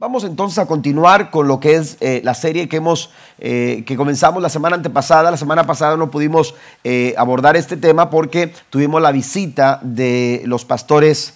Vamos entonces a continuar con lo que es eh, la serie que hemos eh, que comenzamos la semana antepasada. La semana pasada no pudimos eh, abordar este tema porque tuvimos la visita de los pastores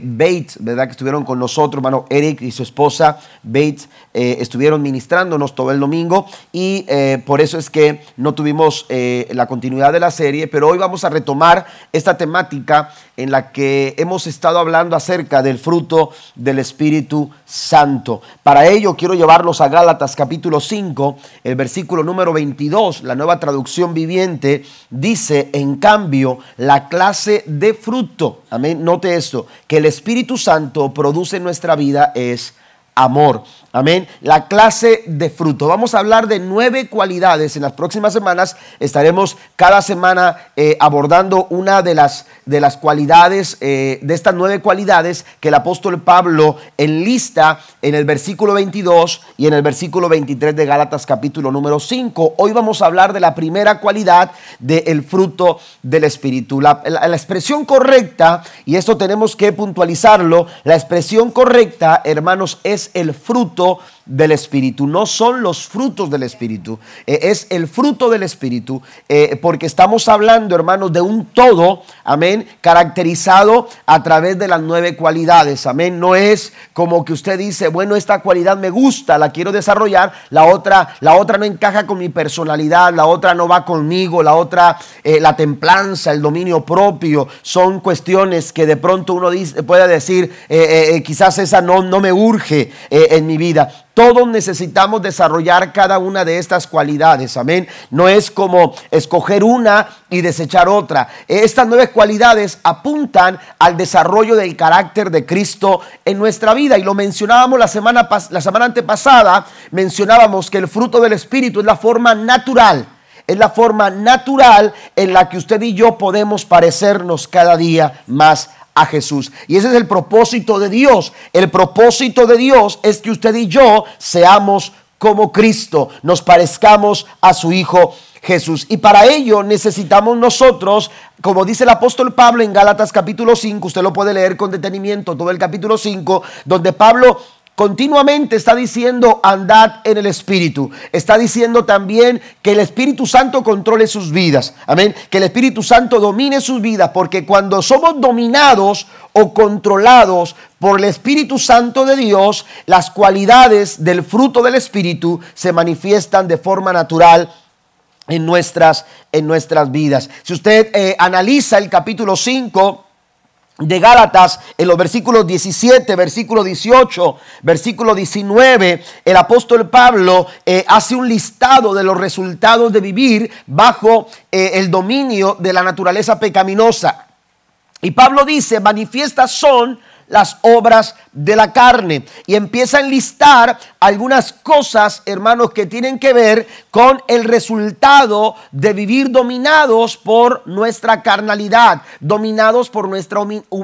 Bates, ¿verdad? Que estuvieron con nosotros, hermano Eric y su esposa Bates, estuvieron ministrándonos todo el domingo y por eso es que no tuvimos la continuidad de la serie, pero hoy vamos a retomar esta temática en la que hemos estado hablando acerca del fruto del Espíritu Santo. Para ello quiero llevarlos a Gálatas capítulo 5, el versículo número 22, la nueva traducción viviente, dice, en cambio, la clase de fruto, amén, note esto, que el Espíritu Santo produce en nuestra vida es amor. Amén. La clase de fruto. Vamos a hablar de nueve cualidades. En las próximas semanas estaremos cada semana eh, abordando una de las, de las cualidades, eh, de estas nueve cualidades que el apóstol Pablo enlista en el versículo 22 y en el versículo 23 de Gálatas capítulo número 5. Hoy vamos a hablar de la primera cualidad del fruto del Espíritu. La, la expresión correcta, y esto tenemos que puntualizarlo, la expresión correcta, hermanos, es el fruto del Espíritu. No son los frutos del Espíritu, eh, es el fruto del Espíritu, eh, porque estamos hablando, hermanos, de un todo, amén, caracterizado a través de las nueve cualidades, amén. No es como que usted dice, bueno, esta cualidad me gusta, la quiero desarrollar, la otra, la otra no encaja con mi personalidad, la otra no va conmigo, la otra, eh, la templanza, el dominio propio, son cuestiones que de pronto uno puede decir, quizás esa no, no me urge en mi vida todos necesitamos desarrollar cada una de estas cualidades. Amén. No es como escoger una y desechar otra. Estas nueve cualidades apuntan al desarrollo del carácter de Cristo en nuestra vida. Y lo mencionábamos la semana, la semana antepasada. Mencionábamos que el fruto del Espíritu es la forma natural. Es la forma natural en la que usted y yo podemos parecernos cada día más a Jesús. Y ese es el propósito de Dios. El propósito de Dios es que usted y yo seamos como Cristo, nos parezcamos a su Hijo Jesús. Y para ello necesitamos nosotros, como dice el apóstol Pablo en Gálatas capítulo 5, usted lo puede leer con detenimiento, todo el capítulo 5, donde Pablo Continuamente está diciendo andad en el Espíritu. Está diciendo también que el Espíritu Santo controle sus vidas. Amén. Que el Espíritu Santo domine sus vidas. Porque cuando somos dominados o controlados por el Espíritu Santo de Dios, las cualidades del fruto del Espíritu se manifiestan de forma natural en nuestras, en nuestras vidas. Si usted eh, analiza el capítulo 5 de Gálatas en los versículos 17, versículo 18, versículo 19, el apóstol Pablo eh, hace un listado de los resultados de vivir bajo eh, el dominio de la naturaleza pecaminosa. Y Pablo dice, manifiestas son las obras de la carne. Y empieza a enlistar algunas cosas, hermanos, que tienen que ver con el resultado de vivir dominados por nuestra carnalidad, dominados por nuestra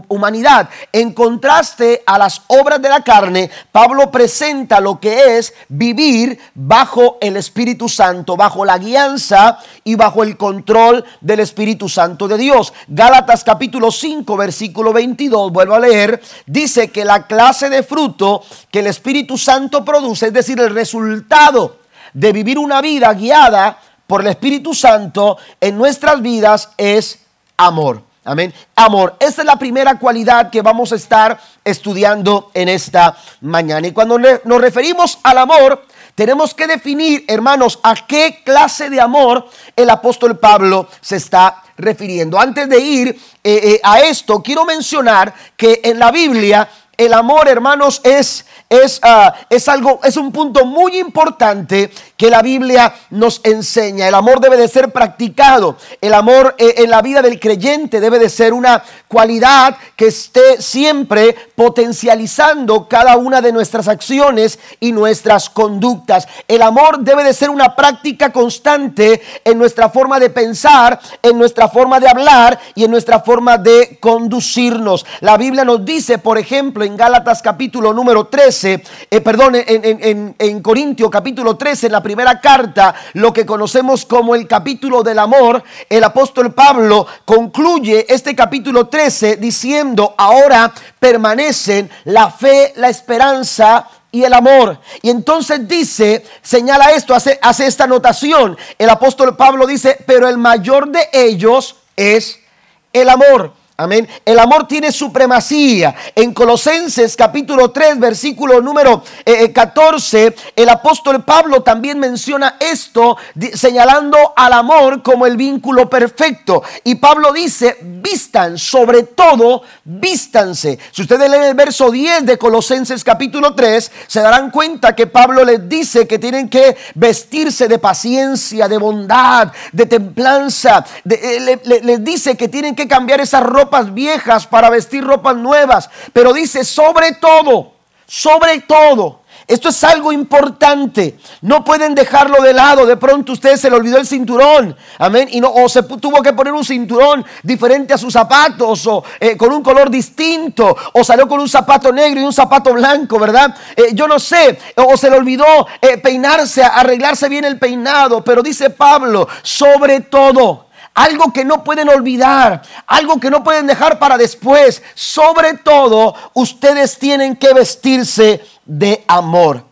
humanidad. En contraste a las obras de la carne, Pablo presenta lo que es vivir bajo el Espíritu Santo, bajo la guianza y bajo el control del Espíritu Santo de Dios. Gálatas capítulo 5, versículo 22, vuelvo a leer, dice que la clase de fruto que el Espíritu Santo produce, es decir, el resultado de vivir una vida guiada por el Espíritu Santo en nuestras vidas es amor. Amén. Amor. Esta es la primera cualidad que vamos a estar estudiando en esta mañana. Y cuando nos referimos al amor, tenemos que definir, hermanos, a qué clase de amor el apóstol Pablo se está refiriendo. Antes de ir eh, eh, a esto, quiero mencionar que en la Biblia el amor, hermanos, es, es, ah, es, algo, es un punto muy importante que la Biblia nos enseña. El amor debe de ser practicado. El amor eh, en la vida del creyente debe de ser una cualidad que esté siempre potencializando cada una de nuestras acciones y nuestras conductas. El amor debe de ser una práctica constante en nuestra forma de pensar, en nuestra forma de hablar y en nuestra forma de conducirnos. La Biblia nos dice, por ejemplo, en Gálatas capítulo número 13, eh, perdón, en, en, Corintio capítulo 13, en la primera carta, lo que conocemos como el capítulo del amor, el apóstol Pablo concluye este capítulo 13 diciendo, ahora permanecen la fe, la esperanza y el amor. Y entonces dice, señala esto, hace, hace esta anotación. El apóstol Pablo dice, pero el mayor de ellos es el amor. Amén. El amor tiene supremacía. En Colosenses capítulo 3, versículo número 14, eh, eh, el apóstol Pablo también menciona esto, señalando al amor como el vínculo perfecto. Y Pablo dice, vistan, sobre todo, vístanse. Si ustedes leen el verso 10 de Colosenses capítulo 3, se darán cuenta que Pablo les dice que tienen que vestirse de paciencia, de bondad, de templanza. Eh, les dice que tienen que cambiar esa ropa viejas para vestir ropas nuevas, pero dice sobre todo, sobre todo. Esto es algo importante. No pueden dejarlo de lado. De pronto usted se le olvidó el cinturón. Amén. Y no, o se tuvo que poner un cinturón diferente a sus zapatos o eh, con un color distinto. O salió con un zapato negro y un zapato blanco, ¿verdad? Eh, yo no sé. O se le olvidó eh, peinarse, arreglarse bien el peinado. Pero dice Pablo, sobre todo algo que no pueden olvidar, algo que no pueden dejar para después. Sobre todo, ustedes tienen que vestirse de amor.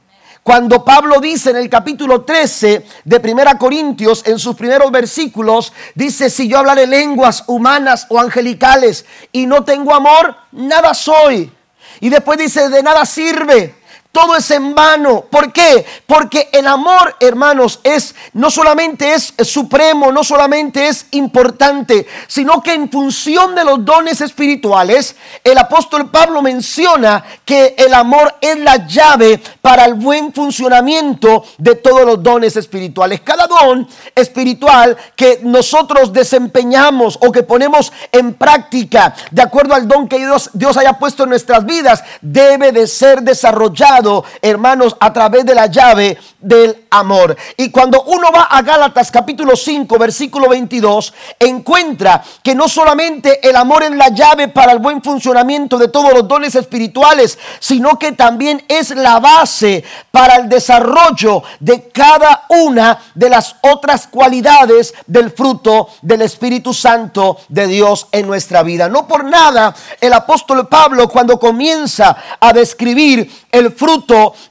Cuando Pablo dice en el capítulo 13 de Primera Corintios, en sus primeros versículos, dice, si yo hablaré lenguas humanas o angelicales y no tengo amor, nada soy. Y después dice, de nada sirve todo es en vano. ¿Por qué? Porque el amor, hermanos, es no solamente es supremo, no solamente es importante, sino que en función de los dones espirituales, el apóstol Pablo menciona que el amor es la llave para el buen funcionamiento de todos los dones espirituales. Cada don espiritual que nosotros desempeñamos o que ponemos en práctica, de acuerdo al don que Dios, Dios haya puesto en nuestras vidas, debe de ser desarrollado hermanos, a través de la llave del amor. Y cuando uno va a Gálatas capítulo 5, versículo 22, encuentra que no solamente el amor es la llave para el buen funcionamiento de todos los dones espirituales, sino que también es la base para el desarrollo de cada una de las otras cualidades del fruto del Espíritu Santo de Dios en nuestra vida. No por nada el apóstol Pablo cuando comienza a describir el fruto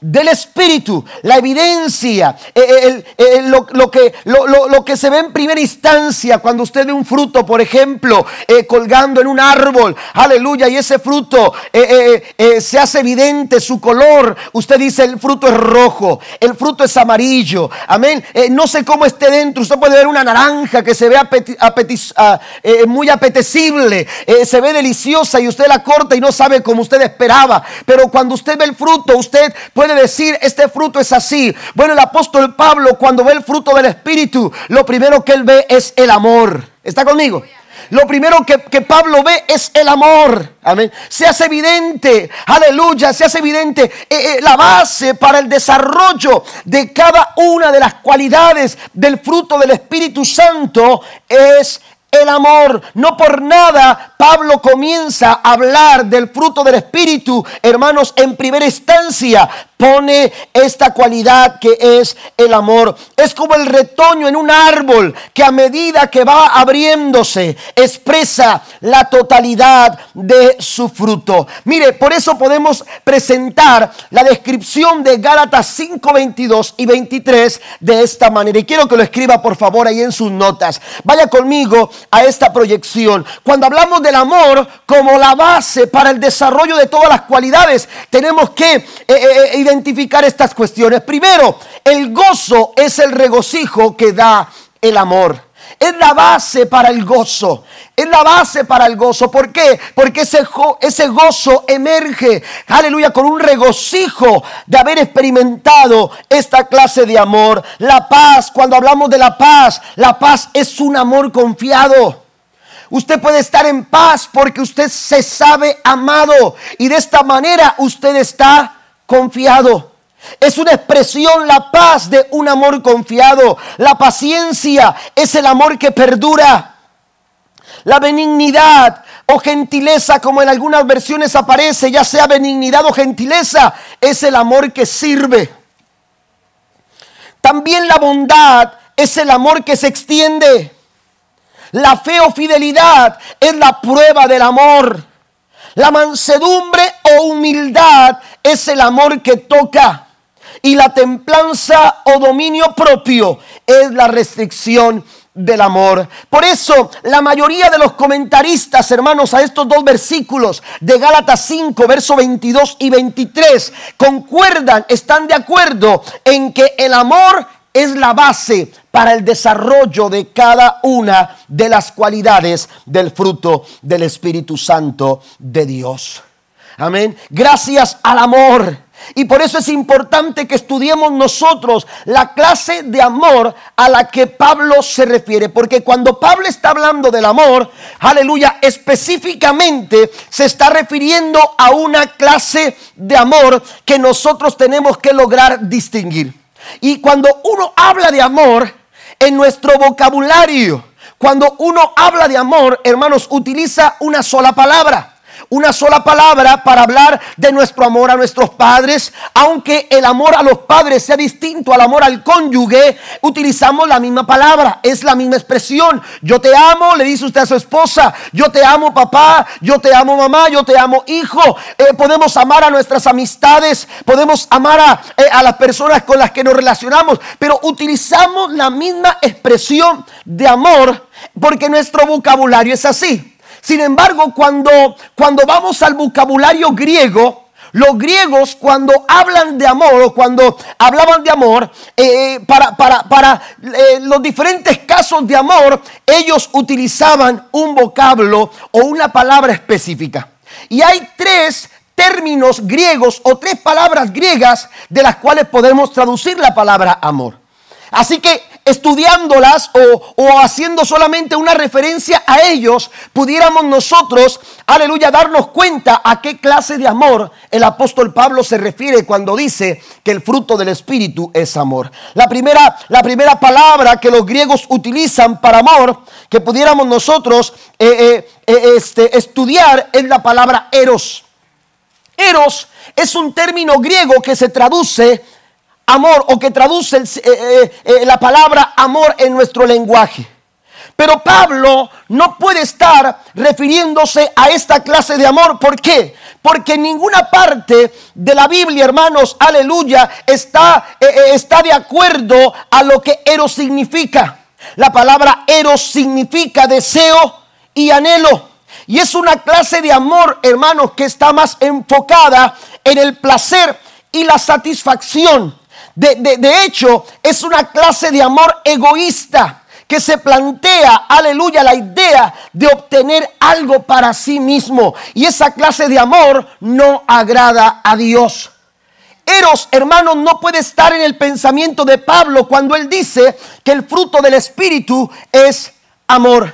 del Espíritu, la evidencia, eh, eh, eh, lo, que, se ve en primera instancia cuando usted ve un fruto, por ejemplo, colgando en un árbol, aleluya, y ese fruto se hace evidente su color. Usted dice, el fruto es rojo, el fruto es amarillo, amén. no sé cómo esté dentro, usted puede ver una naranja que se ve ah, muy apetecible, se ve deliciosa y usted la corta y no sabe como usted esperaba, pero cuando usted ve el fruto, usted puede decir, este fruto es así. Bueno, el apóstol Pablo cuando ve el fruto del Espíritu, lo primero que él ve es el amor. ¿Está conmigo? Lo primero que, Pablo ve es el amor. Amén. Se hace evidente, aleluya, se hace evidente eh, eh, la base para el desarrollo de cada una de las cualidades del fruto del Espíritu Santo es el amor. No por nada Pablo comienza a hablar del fruto del Espíritu, hermanos, en primera instancia pone esta cualidad que es el amor. Es como el retoño en un árbol que a medida que va abriéndose expresa la totalidad de su fruto. Mire, por eso podemos presentar la descripción de Gálatas 5, 22 y 23 de esta manera. Y quiero que lo escriba por favor ahí en sus notas. Vaya conmigo a esta proyección. Cuando hablamos del amor como la base para el desarrollo de todas las cualidades, tenemos que... Eh, eh, eh, identificar estas cuestiones. Primero, el gozo es el regocijo que da el amor. Es la base para el gozo. Es la base para el gozo. ¿Por qué? Porque ese, gozo emerge, aleluya, con un regocijo de haber experimentado esta clase de amor. La paz, cuando hablamos de la paz, la paz es un amor confiado. Usted puede estar en paz porque usted se sabe amado y de esta manera usted está confiado. Es una expresión la paz de un amor confiado. La paciencia es el amor que perdura. La benignidad o gentileza, como en algunas versiones aparece, ya sea benignidad o gentileza, es el amor que sirve. También la bondad es el amor que se extiende. La fe o fidelidad es la prueba del amor. La mansedumbre o humildad es el amor que toca. Y la templanza o dominio propio es la restricción del amor. Por eso la mayoría de los comentaristas, hermanos, a estos dos versículos de Gálatas 5, verso 22 y 23, concuerdan, están de acuerdo en que el amor es la base para el desarrollo de cada una de las cualidades del fruto del Espíritu Santo de Dios. Amén. Gracias al amor. Y por eso es importante que estudiemos nosotros la clase de amor a la que Pablo se refiere. Porque cuando Pablo está hablando del amor, aleluya, específicamente se está refiriendo a una clase de amor que nosotros tenemos que lograr distinguir. Y cuando uno habla de amor en nuestro vocabulario, cuando uno habla de amor, hermanos, utiliza una sola palabra una sola palabra para hablar de nuestro amor a nuestros padres. Aunque el amor a los padres sea distinto al amor al cónyuge, utilizamos la misma palabra, es la misma expresión. Yo te amo, le dice usted a su esposa. Yo te amo papá, yo te amo mamá, yo te amo hijo. Eh, podemos amar a nuestras amistades, podemos amar a, eh, a las personas con las que nos relacionamos, pero utilizamos la misma expresión de amor porque nuestro vocabulario es así. Sin embargo, cuando, cuando vamos al vocabulario griego, los griegos cuando hablan de amor o cuando hablaban de amor, eh, para, para, eh, los diferentes casos de amor, ellos utilizaban un vocablo o una palabra específica. Y hay tres términos griegos o tres palabras griegas de las cuales podemos traducir la palabra amor. Así que estudiándolas o, haciendo solamente una referencia a ellos, pudiéramos nosotros, aleluya, darnos cuenta a qué clase de amor el apóstol Pablo se refiere cuando dice que el fruto del Espíritu es amor. La primera, la primera palabra que los griegos utilizan para amor, que pudiéramos nosotros eh, eh, eh, este, estudiar, es la palabra eros. Eros es un término griego que se traduce amor o que traduce eh, eh, eh, la palabra amor en nuestro lenguaje. Pero Pablo no puede estar refiriéndose a esta clase de amor. ¿Por qué? Porque ninguna parte de la Biblia, hermanos, aleluya, está, está de acuerdo a lo que eros significa. La palabra eros significa deseo y anhelo. Y es una clase de amor, hermanos, que está más enfocada en el placer y la satisfacción de, hecho, es una clase de amor egoísta que se plantea, aleluya, la idea de obtener algo para sí mismo. Y esa clase de amor no agrada a Dios. Eros, hermanos, no puede estar en el pensamiento de Pablo cuando él dice que el fruto del Espíritu es amor.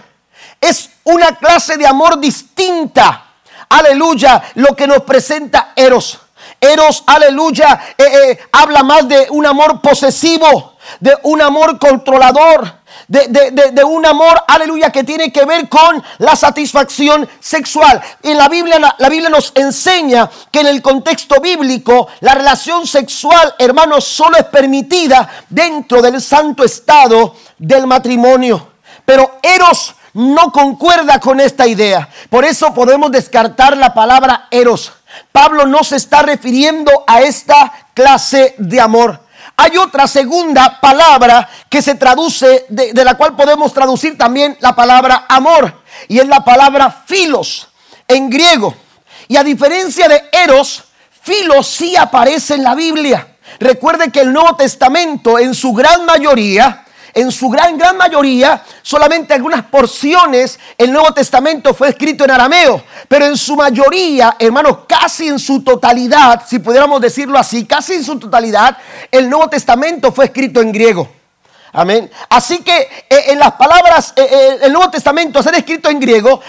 Es una clase de amor distinta. Aleluya, lo que nos presenta Eros. Eros, aleluya, eh, eh, habla más de un amor posesivo, de un amor controlador, de, un amor, aleluya, que tiene que ver con la satisfacción sexual. En la Biblia, la, Biblia nos enseña que en el contexto bíblico la relación sexual, hermanos, solo es permitida dentro del santo estado del matrimonio. Pero Eros no concuerda con esta idea. Por eso podemos descartar la palabra Eros. Pablo no se está refiriendo a esta clase de amor. Hay otra segunda palabra que se traduce, de, la cual podemos traducir también la palabra amor, y es la palabra filos en griego. Y a diferencia de eros, filos sí aparece en la Biblia. Recuerde que el Nuevo Testamento en su gran mayoría en su gran, gran mayoría, solamente algunas porciones, el Nuevo Testamento fue escrito en arameo, pero en su mayoría, hermanos, casi en su totalidad, si pudiéramos decirlo así, casi en su totalidad, el Nuevo Testamento fue escrito en griego. Amén. Así que eh, en las palabras, eh, eh, el Nuevo Testamento, ser escrito en griego,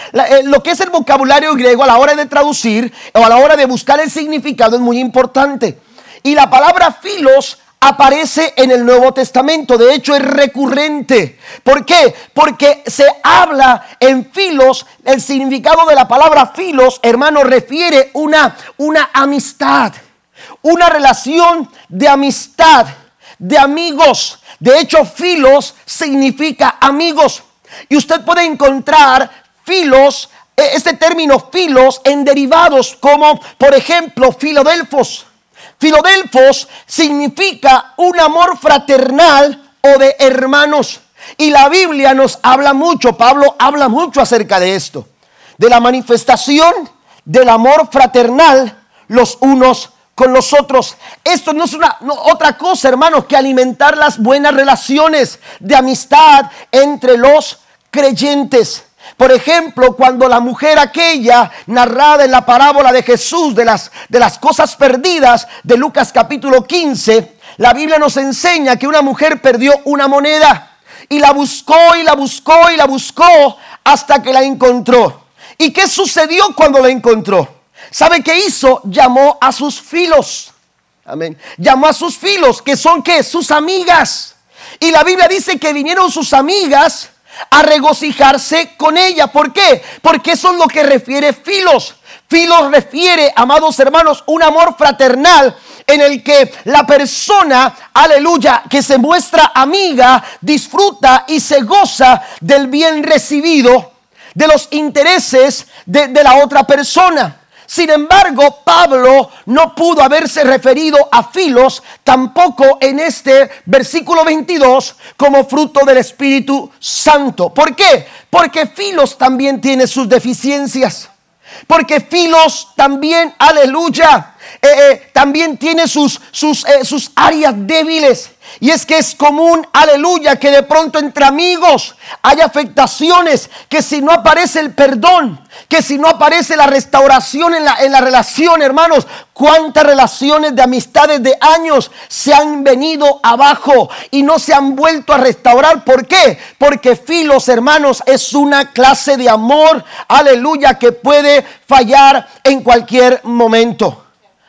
lo que es el vocabulario griego a la hora de traducir o a la hora de buscar el significado es muy importante. Y la palabra filos aparece en el Nuevo Testamento. De hecho, es recurrente. ¿Por qué? Porque se habla en filos. El significado de la palabra filos, hermano, refiere una, una amistad. Una relación de amistad, de amigos. De hecho, filos significa amigos. Y usted puede encontrar filos eh, este término filos en derivados como, por ejemplo, filodelfos. Filodelfos significa un amor fraternal o de hermanos. Y la Biblia nos habla mucho, Pablo habla mucho acerca de esto, de la manifestación del amor fraternal los unos con los otros. Esto no es una otra cosa, hermanos, que alimentar las buenas relaciones de amistad entre los creyentes. Por ejemplo, cuando la mujer aquella narrada en la parábola de Jesús de las, de las cosas perdidas de Lucas capítulo 15, la Biblia nos enseña que una mujer perdió una moneda y la buscó y la buscó y la buscó hasta que la encontró. ¿Y qué sucedió cuando la encontró? ¿Sabe qué hizo? Llamó a sus filos. Amén. Llamó a sus filos, que son qué? Sus amigas. Y la Biblia dice que vinieron sus amigas a regocijarse con ella. ¿Por qué? Porque eso es lo que refiere filos. Filos refiere, amados hermanos, un amor fraternal en el que la persona, aleluya, que se muestra amiga, disfruta y se goza del bien recibido, de los intereses de, de la otra persona. Sin embargo, Pablo no pudo haberse referido a Filos tampoco en este versículo 22 como fruto del Espíritu Santo. ¿Por qué? Porque Filos también tiene sus deficiencias. Porque Filos también, aleluya, eh, eh, también tiene sus, sus, eh, sus áreas débiles. Y es que es común, aleluya, que de pronto entre amigos hay afectaciones, que si no aparece el perdón, que si no aparece la restauración en la, en la relación, hermanos, cuántas relaciones de amistades de años se han venido abajo y no se han vuelto a restaurar. ¿Por qué? Porque filos, hermanos, es una clase de amor, aleluya, que puede fallar en cualquier momento.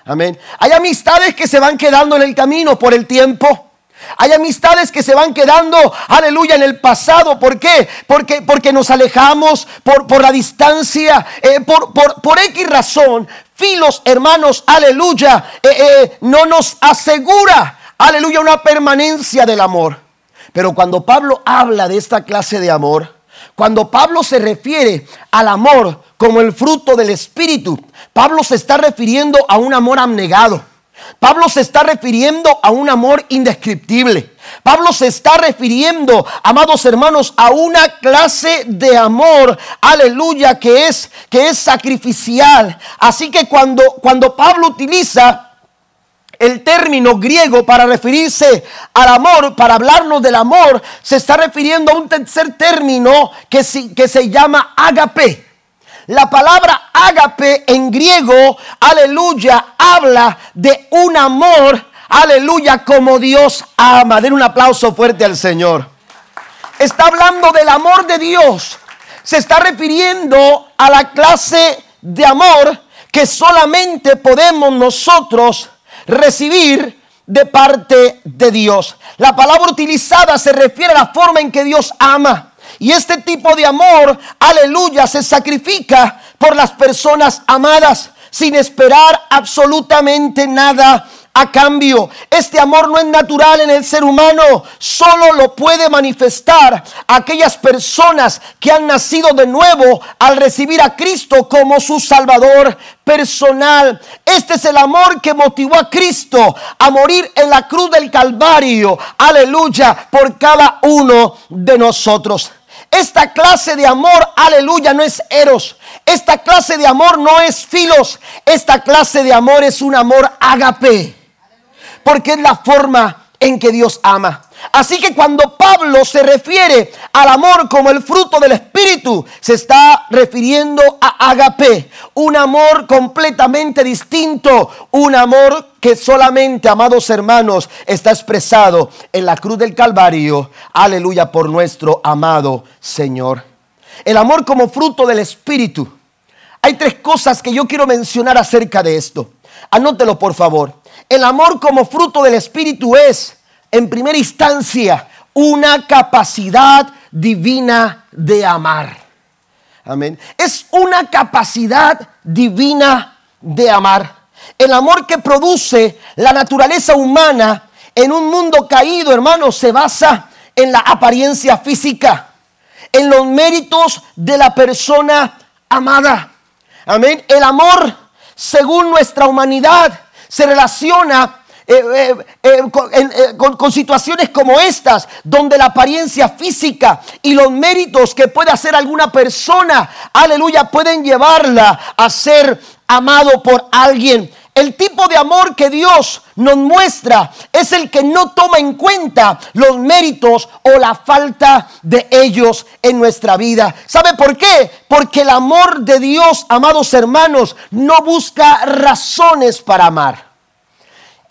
Amén. Hay amistades que se van quedando en el camino por el tiempo. Hay amistades que se van quedando, aleluya, en el pasado. ¿Por qué? Porque, porque nos alejamos por, por la distancia, eh, por, por, por X razón. Filos, hermanos, aleluya, eh, eh, no nos asegura, aleluya, una permanencia del amor. Pero cuando Pablo habla de esta clase de amor, cuando Pablo se refiere al amor como el fruto del Espíritu, Pablo se está refiriendo a un amor abnegado Pablo se está refiriendo a un amor indescriptible. Pablo se está refiriendo, amados hermanos, a una clase de amor, aleluya, que es que es sacrificial. Así que cuando cuando Pablo utiliza el término griego para referirse al amor, para hablarnos del amor, se está refiriendo a un tercer término que, que se llama agape. La palabra ágape en griego, aleluya, habla de un amor, aleluya, como Dios ama. Den un aplauso fuerte al Señor. Está hablando del amor de Dios. Se está refiriendo a la clase de amor que solamente podemos nosotros recibir de parte de Dios. La palabra utilizada se refiere a la forma en que Dios ama. Y este tipo de amor, aleluya, se sacrifica por las personas amadas sin esperar absolutamente nada a cambio. Este amor no es natural en el ser humano, solo lo puede manifestar aquellas personas que han nacido de nuevo al recibir a Cristo como su Salvador personal. Este es el amor que motivó a Cristo a morir en la cruz del Calvario, aleluya, por cada uno de nosotros. Esta clase de amor, aleluya, no es eros. Esta clase de amor no es filos. Esta clase de amor es un amor agape. Porque es la forma en que Dios ama. Así que cuando Pablo se refiere al amor como el fruto del Espíritu, se está refiriendo a agape, un amor completamente distinto, un amor que solamente, amados hermanos, está expresado en la cruz del Calvario, aleluya, por nuestro amado Señor. El amor como fruto del Espíritu. Hay tres cosas que yo quiero mencionar acerca de esto. Anótelo, por favor. El amor como fruto del Espíritu es en primera instancia, una capacidad divina de amar. Amén. Es una capacidad divina de amar. El amor que produce la naturaleza humana en un mundo caído, hermano, se basa en la apariencia física, en los méritos de la persona amada. Amén. El amor, según nuestra humanidad, se relaciona eh, eh, eh, con, situaciones como estas, donde la apariencia física y los méritos que puede hacer alguna persona, aleluya, pueden llevarla a ser amado por alguien. El tipo de amor que Dios nos muestra es el que no toma en cuenta los méritos o la falta de ellos en nuestra vida. ¿Sabe por qué? Porque el amor de Dios, amados hermanos, no busca razones para amar.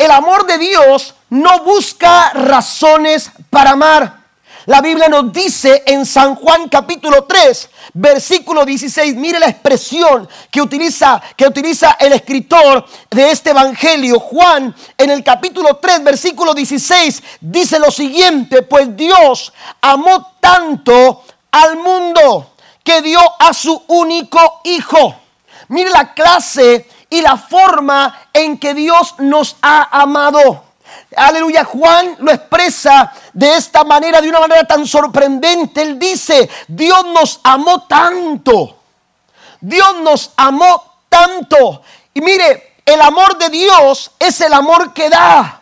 El amor de Dios no busca razones para amar. La Biblia nos dice en San Juan capítulo 3, versículo 16, mire la expresión que utiliza, que utiliza el escritor de este evangelio. Juan en el capítulo 3, versículo 16, dice lo siguiente, pues Dios amó tanto al mundo que dio a su único hijo. Mire la clase y la forma en que Dios nos ha amado. Aleluya, Juan lo expresa de esta manera, de una manera tan sorprendente. Él dice, Dios nos amó tanto. Dios nos amó tanto. Y mire, el amor de Dios es el amor que da.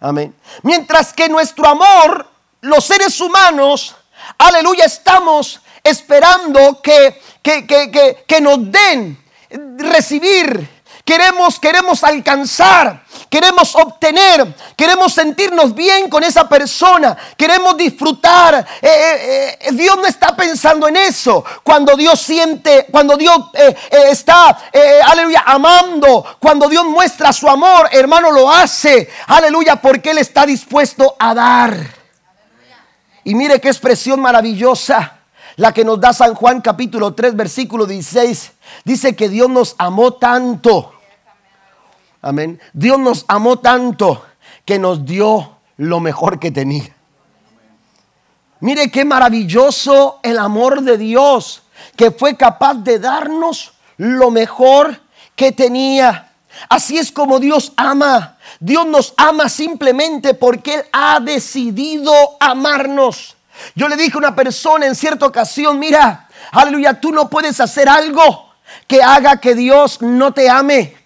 Amén. Mientras que nuestro amor, los seres humanos, aleluya, estamos esperando que, que, que, que nos den recibir, queremos, queremos alcanzar, queremos obtener, queremos sentirnos bien con esa persona, queremos disfrutar. Eh, eh, eh, Dios no está pensando en eso. Cuando Dios siente, cuando Dios está, aleluya, amando, cuando Dios muestra su amor, hermano, lo hace, aleluya, porque Él está dispuesto a dar. Y mire qué expresión maravillosa la que nos da San Juan capítulo 3 versículo 16. Dice que Dios nos amó tanto. Amén. Dios nos amó tanto que nos dio lo mejor que tenía. Mire qué maravilloso el amor de Dios, que fue capaz de darnos lo mejor que tenía. Así es como Dios ama. Dios nos ama simplemente porque Él ha decidido amarnos. Yo le dije a una persona en cierta ocasión, mira, aleluya, tú no puedes hacer algo que haga que Dios no te ame.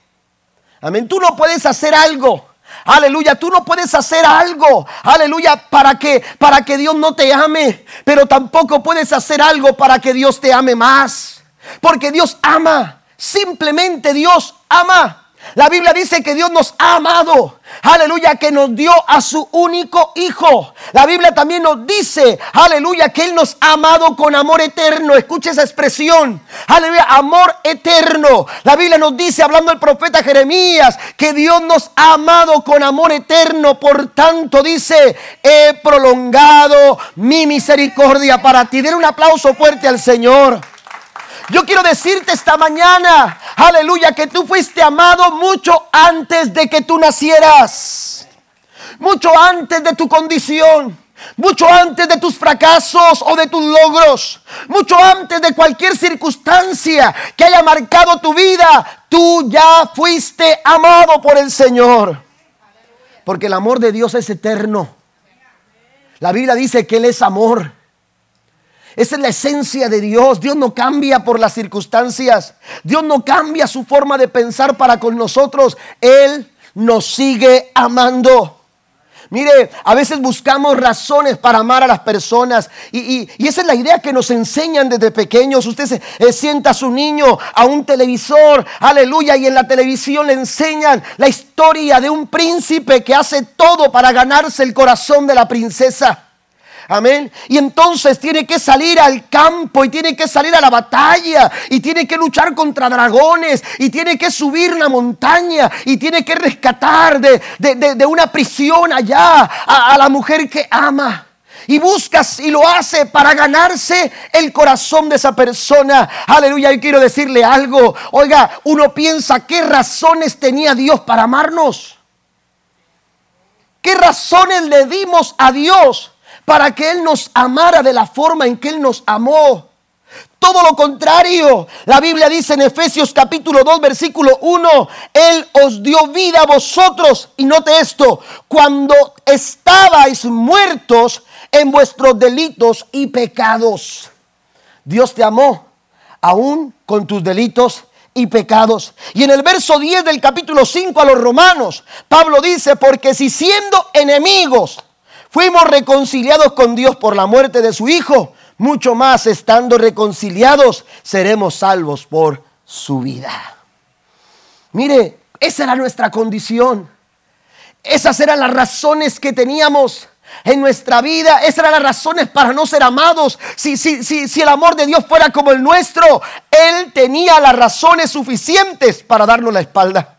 Amén, tú no puedes hacer algo. Aleluya, tú no puedes hacer algo, aleluya, para que para que Dios no te ame, pero tampoco puedes hacer algo para que Dios te ame más, porque Dios ama, simplemente Dios ama. La Biblia dice que Dios nos ha amado. Aleluya, que nos dio a su único hijo. La Biblia también nos dice, aleluya, que Él nos ha amado con amor eterno. Escucha esa expresión. Aleluya, amor eterno. La Biblia nos dice, hablando el profeta Jeremías, que Dios nos ha amado con amor eterno. Por tanto, dice, he prolongado mi misericordia para ti. Den un aplauso fuerte al Señor. Yo quiero decirte esta mañana, aleluya, que tú fuiste amado mucho antes de que tú nacieras. Mucho antes de tu condición. Mucho antes de tus fracasos o de tus logros. Mucho antes de cualquier circunstancia que haya marcado tu vida. Tú ya fuiste amado por el Señor. Porque el amor de Dios es eterno. La Biblia dice que Él es amor. Esa es la esencia de Dios. Dios no cambia por las circunstancias. Dios no cambia su forma de pensar para con nosotros. Él nos sigue amando. Mire, a veces buscamos razones para amar a las personas y, esa es la idea que nos enseñan desde pequeños. Usted se, eh, sienta a su niño a un televisor, aleluya, y en la televisión le enseñan la historia de un príncipe que hace todo para ganarse el corazón de la princesa. Amén. Y entonces tiene que salir al campo y tiene que salir a la batalla y tiene que luchar contra dragones y tiene que subir una montaña y tiene que rescatar de, una prisión allá a, la mujer que ama y buscas y lo hace para ganarse el corazón de esa persona. Aleluya, y quiero decirle algo. Oiga, uno piensa qué razones tenía Dios para amarnos. ¿Qué razones le dimos a Dios para que Él nos amara de la forma en que Él nos amó. Todo lo contrario, la Biblia dice en Efesios capítulo 2 versículo 1, Él os dio vida a vosotros, y note esto, cuando estabais muertos en vuestros delitos y pecados. Dios te amó aún con tus delitos y pecados. Y en el verso 10 del capítulo 5 a los romanos, Pablo dice, porque si siendo enemigos fuimos reconciliados con Dios por la muerte de su Hijo, mucho más estando reconciliados seremos salvos por su vida. Mire, esa era nuestra condición. Esas eran las razones que teníamos en nuestra vida. Esas eran las razones para no ser amados. Si, si, si, si el amor de Dios fuera como el nuestro, Él tenía las razones suficientes para darnos la espalda,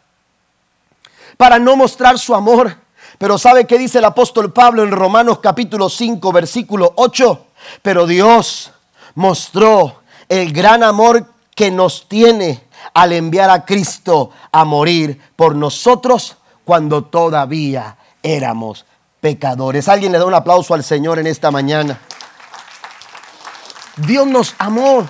para no mostrar su amor. Pero ¿sabe qué dice el apóstol Pablo en Romanos capítulo 5, versículo 8? Pero Dios mostró el gran amor que nos tiene al enviar a Cristo a morir por nosotros cuando todavía éramos pecadores. Alguien le da un aplauso al Señor en esta mañana. Dios nos amó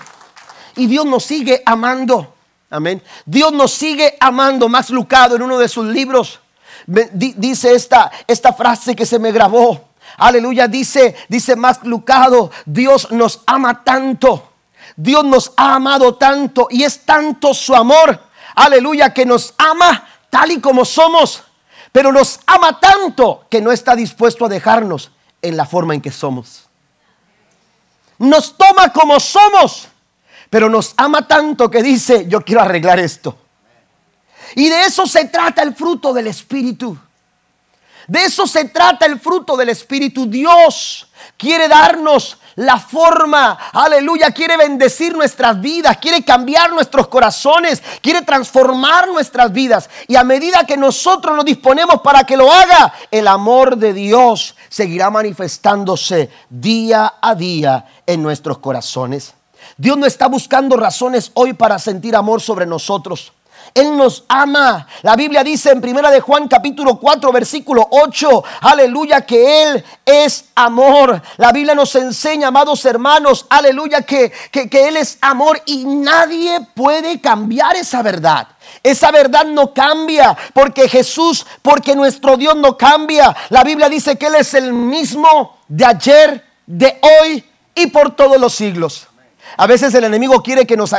y Dios nos sigue amando. Amén. Dios nos sigue amando. Max Lucado en uno de sus libros dice esta, esta frase que se me grabó. Aleluya, dice, dice Max Lucado, Dios nos ama tanto. Dios nos ha amado tanto y es tanto su amor. Aleluya, que nos ama tal y como somos pero nos ama tanto que no está dispuesto a dejarnos en la forma en que somos. Nos toma como somos, pero nos ama tanto que dice, yo quiero arreglar esto. Y de eso se trata el fruto del Espíritu. De eso se trata el fruto del Espíritu. Dios quiere darnos la forma, aleluya, quiere bendecir nuestras vidas, quiere cambiar nuestros corazones, quiere transformar nuestras vidas. Y a medida que nosotros nos disponemos para que lo haga, el amor de Dios seguirá manifestándose día a día en nuestros corazones. Dios no está buscando razones hoy para sentir amor sobre nosotros. Él nos ama. La Biblia dice en primera de Juan capítulo 4 versículo 8, aleluya, que Él es amor. La Biblia nos enseña, amados hermanos, aleluya, que, que, que Él es amor y nadie puede cambiar esa verdad. Esa verdad no cambia porque Jesús, porque nuestro Dios no cambia. La Biblia dice que Él es el mismo de ayer, de hoy y por todos los siglos. A veces el enemigo quiere que nos,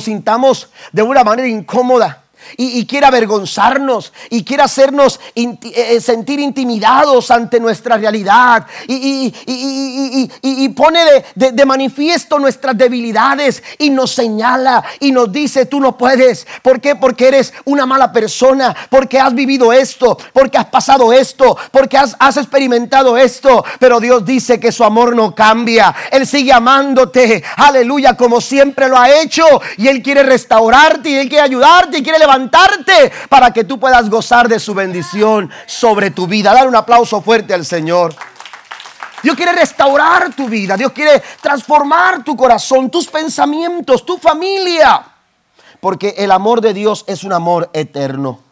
sintamos de una manera incómoda y, quiere avergonzarnos y quiere hacernos eh, sentir intimidados ante nuestra realidad y, y pone de, de, manifiesto nuestras debilidades y nos señala y nos dice tú no puedes. ¿Por qué? Porque eres una mala persona, porque has vivido esto, porque has pasado esto, porque has, has experimentado esto. Pero Dios dice que su amor no cambia. Él sigue amándote, aleluya, como siempre lo ha hecho y Él quiere restaurarte y Él quiere ayudarte y quiere levantarte para que tú puedas gozar de su bendición sobre tu vida. Dar un aplauso fuerte al Señor. Dios quiere restaurar tu vida. Dios quiere transformar tu corazón, tus pensamientos, tu familia. Porque el amor de Dios es un amor eterno.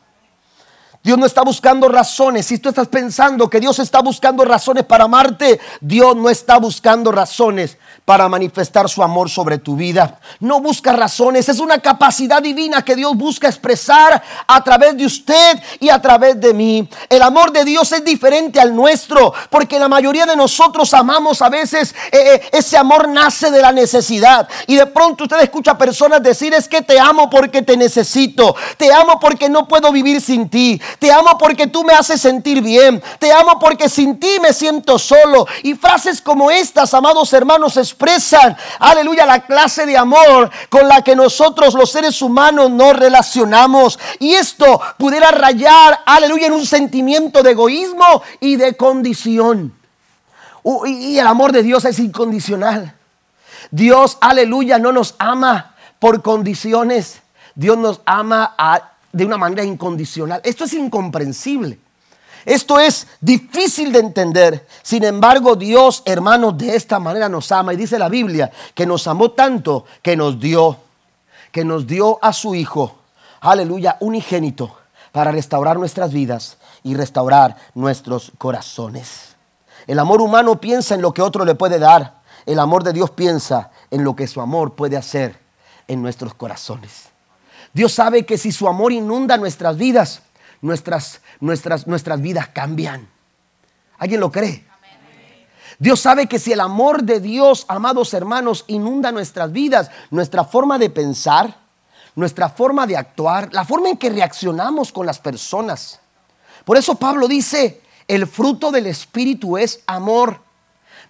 Dios no está buscando razones. Si tú estás pensando que Dios está buscando razones para amarte, Dios no está buscando razones para manifestar su amor sobre tu vida. No busca razones, es una capacidad divina que Dios busca expresar a través de usted y a través de mí. El amor de Dios es diferente al nuestro, porque la mayoría de nosotros amamos a veces, eh, eh, ese amor nace de la necesidad. Y de pronto usted escucha personas decir, es que te amo porque te necesito, te amo porque no puedo vivir sin ti, te amo porque tú me haces sentir bien, te amo porque sin ti me siento solo. Y frases como estas, amados hermanos, expresan, aleluya, la clase de amor con la que nosotros los seres humanos nos relacionamos. Y esto pudiera rayar, aleluya, en un sentimiento de egoísmo y de condición. Y el amor de Dios es incondicional. Dios, aleluya, no nos ama por condiciones. Dios nos ama de una manera incondicional. Esto es incomprensible. Esto es difícil de entender. Sin embargo, Dios, hermanos, de esta manera nos ama. Y dice la Biblia que nos amó tanto que nos dio, que nos dio a su Hijo, aleluya, unigénito, para restaurar nuestras vidas y restaurar nuestros corazones. El amor humano piensa en lo que otro le puede dar. El amor de Dios piensa en lo que su amor puede hacer en nuestros corazones. Dios sabe que si su amor inunda nuestras vidas, nuestras, nuestras, nuestras vidas cambian. ¿Alguien lo cree? Dios sabe que si el amor de Dios, amados hermanos, inunda nuestras vidas, nuestra forma de pensar, nuestra forma de actuar, la forma en que reaccionamos con las personas. Por eso Pablo dice, el fruto del Espíritu es amor.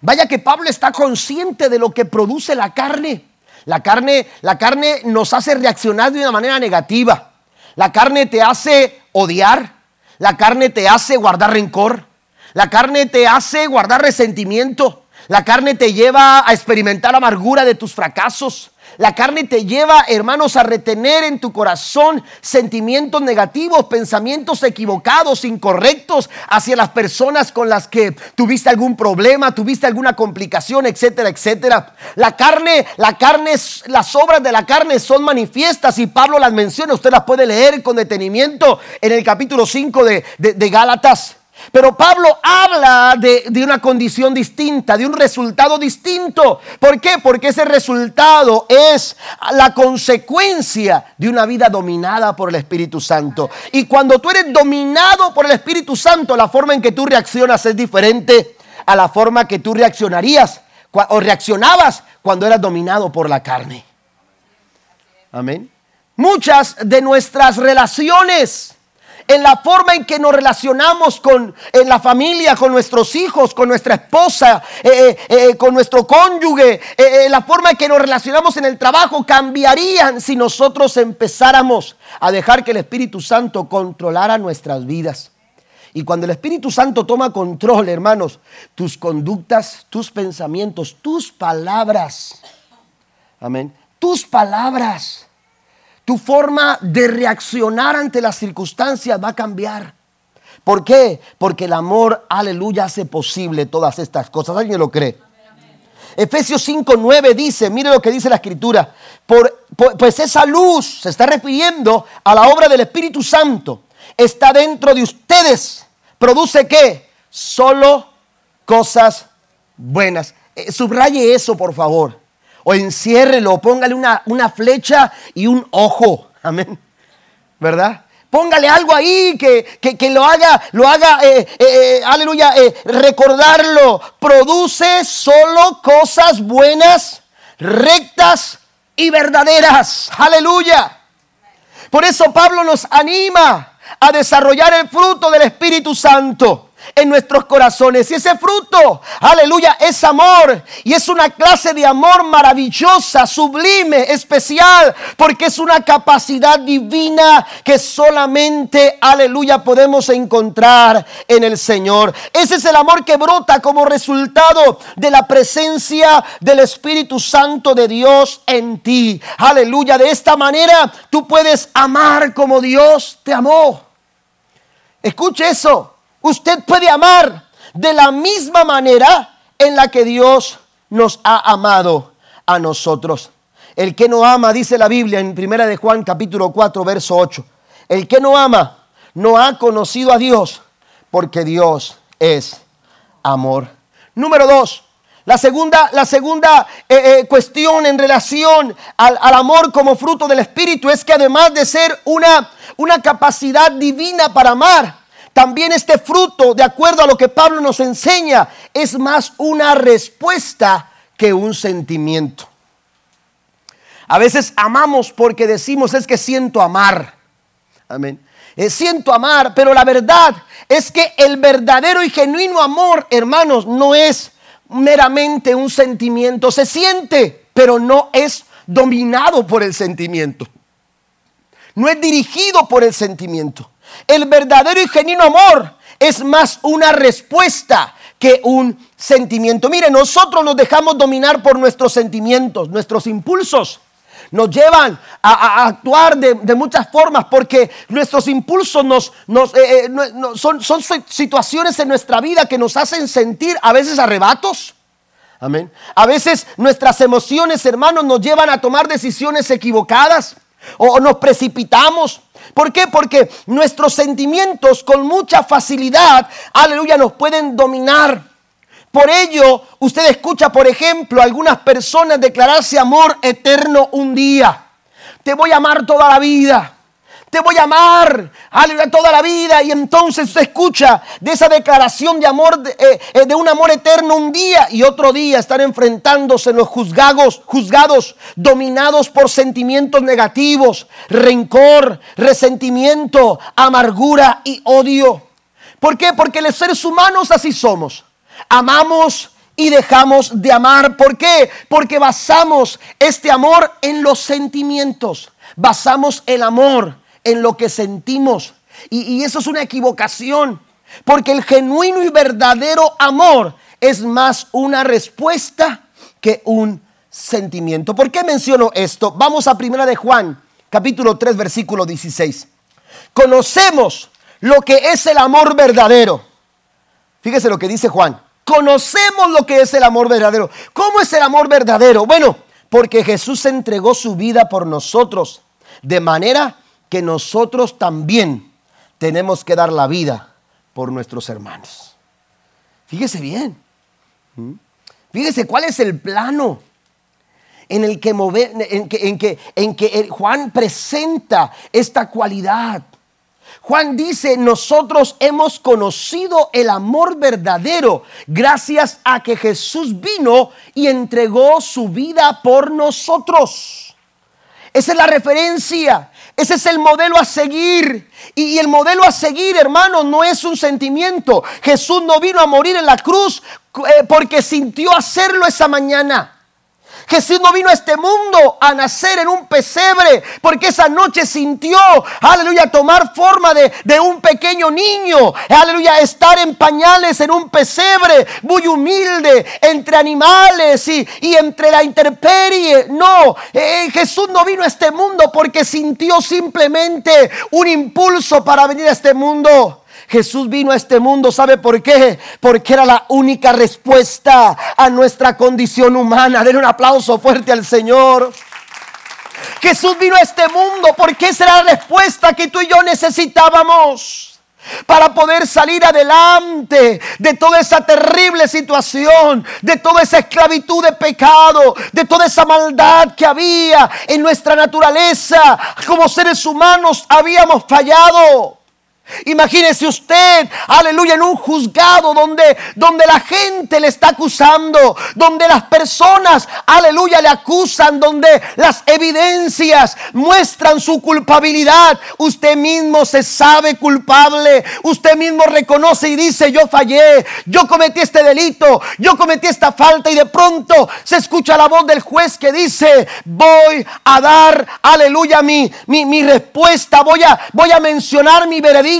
Vaya que Pablo está consciente de lo que produce la carne. La carne, la carne nos hace reaccionar de una manera negativa. La carne te hace odiar. La carne te hace guardar rencor. La carne te hace guardar resentimiento. La carne te lleva a experimentar amargura de tus fracasos. La carne te lleva, hermanos, a retener en tu corazón sentimientos negativos, pensamientos equivocados, incorrectos hacia las personas con las que tuviste algún problema, tuviste alguna complicación, etcétera, etcétera. La carne, la carne, las obras de la carne son manifiestas y Pablo las menciona. Usted las puede leer con detenimiento en el capítulo 5 de, de, de Gálatas. Pero Pablo habla de, una condición distinta, de un resultado distinto. ¿Por qué? Porque ese resultado es la consecuencia de una vida dominada por el Espíritu Santo. Y cuando tú eres dominado por el Espíritu Santo, la forma en que tú reaccionas es diferente a la forma que tú reaccionarías o reaccionabas cuando eras dominado por la carne. Amén. Muchas de nuestras relaciones en la forma en que nos relacionamos con en la familia, con nuestros hijos, con nuestra esposa, eh, eh, eh, con nuestro cónyuge, la forma en que nos relacionamos en el trabajo cambiarían si nosotros empezáramos a dejar que el Espíritu Santo controlara nuestras vidas. Y cuando el Espíritu Santo toma control, hermanos, tus conductas, tus pensamientos, tus palabras, amén, tus palabras tu forma de reaccionar ante las circunstancias va a cambiar. ¿Por qué? Porque el amor, aleluya, hace posible todas estas cosas. ¿Alguien lo cree? Efesios 5:9 dice, mire lo que dice la escritura, pues esa luz se está refiriendo a la obra del Espíritu Santo, está dentro de ustedes. ¿Produce qué? Solo cosas buenas. Eh, subraye eso, por favor o enciérrelo, póngale una, una flecha y un ojo. Amén. ¿Verdad? Póngale algo ahí que, lo haga, lo haga, eh, eh, eh, aleluya, recordarlo. Produce solo cosas buenas, rectas y verdaderas. Aleluya. Por eso Pablo nos anima a desarrollar el fruto del Espíritu Santo en nuestros corazones. Y ese fruto, aleluya, es amor. Y es una clase de amor maravillosa, sublime, especial, porque es una capacidad divina que solamente, aleluya, podemos encontrar en el Señor. Ese es el amor que brota como resultado de la presencia del Espíritu Santo de Dios en ti. Aleluya, de esta manera tú puedes amar como Dios te amó. Escuche eso. Usted puede amar de la misma manera en la que Dios nos ha amado a nosotros. El que no ama, dice la Biblia en 1 de Juan capítulo 4, verso 8. El que no ama no ha conocido a Dios porque Dios es amor. Número dos, la segunda, la segunda eh, eh, cuestión en relación al, al, amor como fruto del Espíritu es que además de ser una, una capacidad divina para amar, también este fruto, de acuerdo a lo que Pablo nos enseña, es más una respuesta que un sentimiento. A veces amamos porque decimos es que siento amar. Amén. Eh, siento amar, pero la verdad es que el verdadero y genuino amor, hermanos, no es meramente un sentimiento. Se siente, pero no es dominado por el sentimiento. No es dirigido por el sentimiento. El verdadero y genuino amor es más una respuesta que un sentimiento. Mire, nosotros nos dejamos dominar por nuestros sentimientos, nuestros impulsos. Nos llevan a, actuar de, muchas formas porque nuestros impulsos nos, eh, eh, son, son situaciones en nuestra vida que nos hacen sentir a veces arrebatos. Amén. A veces nuestras emociones, hermanos, nos llevan a tomar decisiones equivocadas o nos precipitamos ¿Por qué? Porque nuestros sentimientos con mucha facilidad, aleluya, nos pueden dominar. Por ello, usted escucha, por ejemplo, algunas personas declararse amor eterno un día. Te voy a amar toda la vida. Te voy a amar, aleluya, toda la vida. Y entonces se escucha de esa declaración de amor, de, eh, eh, un amor eterno un día y otro día están enfrentándose en los juzgados, juzgados, dominados por sentimientos negativos, rencor, resentimiento, amargura y odio. ¿Por qué? Porque los seres humanos así somos. Amamos y dejamos de amar. ¿Por qué? Porque basamos este amor en los sentimientos. Basamos el amor en lo que sentimos. Y, eso es una equivocación. Porque el genuino y verdadero amor es más una respuesta que un sentimiento. ¿Por qué menciono esto? Vamos a primera de Juan, capítulo 3, versículo 16. Conocemos lo que es el amor verdadero. Fíjese lo que dice Juan conocemos lo que es el amor verdadero. ¿Cómo es el amor verdadero? Bueno, porque Jesús entregó su vida por nosotros, de manera que nosotros también tenemos que dar la vida por nuestros hermanos. Fíjese bien. ¿Mm? Fíjese cuál es el plano en el que, en que, en que, en que Juan presenta esta cualidad. Juan dice, nosotros hemos conocido el amor verdadero gracias a que Jesús vino y entregó su vida por nosotros. Esa es la referencia, ese es el modelo a seguir. Y, el modelo a seguir, hermano, no es un sentimiento. Jesús no vino a morir en la cruz eh, porque sintió hacerlo esa mañana. Jesús no vino a este mundo a nacer en un pesebre, porque esa noche sintió, aleluya, tomar forma de, un pequeño niño, aleluya, estar en pañales en un pesebre, muy humilde, entre animales y, entre la intemperie. No, eh, Jesús no vino a este mundo porque sintió simplemente un impulso para venir a este mundo. Jesús vino a este mundo, ¿sabe por qué? Porque era la única respuesta a nuestra condición humana. Denle un aplauso fuerte al Señor. Jesús vino a este mundo porque esa era la respuesta que tú y yo necesitábamos para poder salir adelante de toda esa terrible situación, de toda esa esclavitud de pecado, de toda esa maldad que había en nuestra naturaleza. Como seres humanos habíamos fallado. Imagínese usted, aleluya, en un juzgado donde, donde la gente le está acusando, donde las personas, aleluya, le acusan, donde las evidencias muestran su culpabilidad. Usted mismo se sabe culpable, usted mismo reconoce y dice, yo fallé, yo cometí este delito, yo cometí esta falta y de pronto se escucha la voz del juez que dice, voy a dar, aleluya, mi, mi, mi respuesta, voy a, voy a mencionar mi veredicto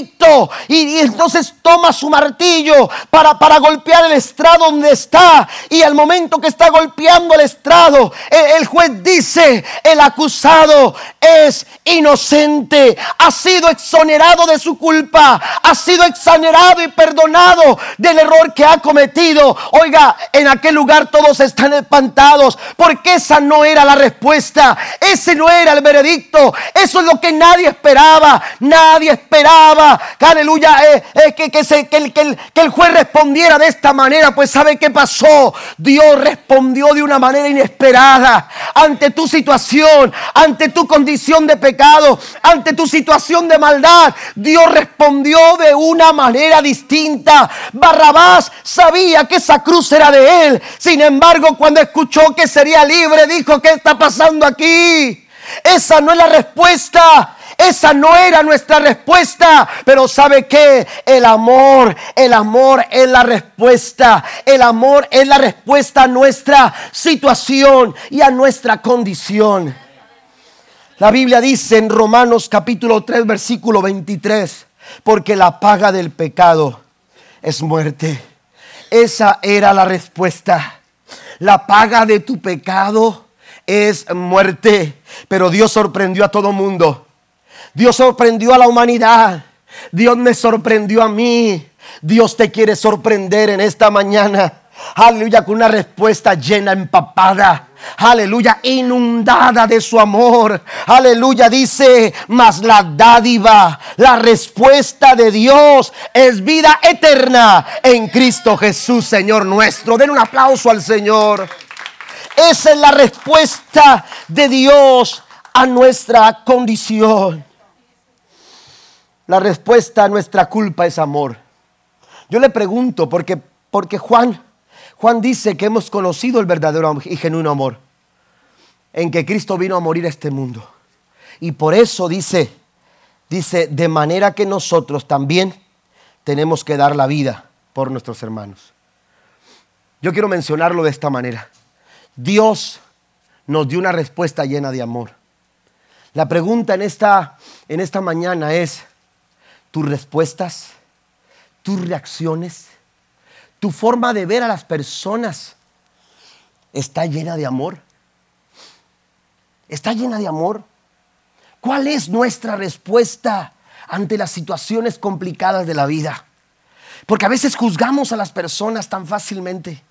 y, entonces toma su martillo para, para golpear el estrado donde está. Y al momento que está golpeando el estrado, el, el juez dice, el acusado es inocente, ha sido exonerado de su culpa, ha sido exonerado y perdonado del error que ha cometido. Oiga, en aquel lugar todos están espantados porque esa no era la respuesta, ese no era el veredicto, eso es lo que nadie esperaba, nadie esperaba aleluya, eh, eh, que, el, que, el, juez respondiera de esta manera. Pues ¿sabe qué pasó? Dios respondió de una manera inesperada ante tu situación, ante tu condición de pecado, ante tu situación de maldad. Dios respondió de una manera distinta. Barrabás sabía que esa cruz era de él. Sin embargo, cuando escuchó que sería libre, dijo, ¿qué está pasando aquí? Esa no es la respuesta. Esa no era nuestra respuesta, pero ¿sabe qué? El amor, el amor es la respuesta. El amor es la respuesta a nuestra situación y a nuestra condición. La Biblia dice en Romanos capítulo 3 versículo 23, porque la paga del pecado es muerte. Esa era la respuesta. La paga de tu pecado es muerte. Pero Dios sorprendió a todo mundo Dios sorprendió a la humanidad. Dios me sorprendió a mí. Dios te quiere sorprender en esta mañana. Aleluya, con una respuesta llena, empapada. Aleluya, inundada de su amor. Aleluya, dice, mas la dádiva, la respuesta de Dios es vida eterna en Cristo Jesús, Señor nuestro. Den un aplauso al Señor. Esa es la respuesta de Dios a nuestra condición. La respuesta a nuestra culpa es amor. Yo le pregunto, porque, porque Juan, Juan dice que hemos conocido el verdadero y genuino amor, en que Cristo vino a morir a este mundo. Y por eso dice, dice, de manera que nosotros también tenemos que dar la vida por nuestros hermanos. Yo quiero mencionarlo de esta manera. Dios nos dio una respuesta llena de amor. La pregunta en esta, en esta mañana es, ¿tus respuestas, tus reacciones, tu forma de ver a las personas está llena de amor? ¿Está llena de amor? ¿Cuál es nuestra respuesta ante las situaciones complicadas de la vida? Porque a veces juzgamos a las personas tan fácilmente.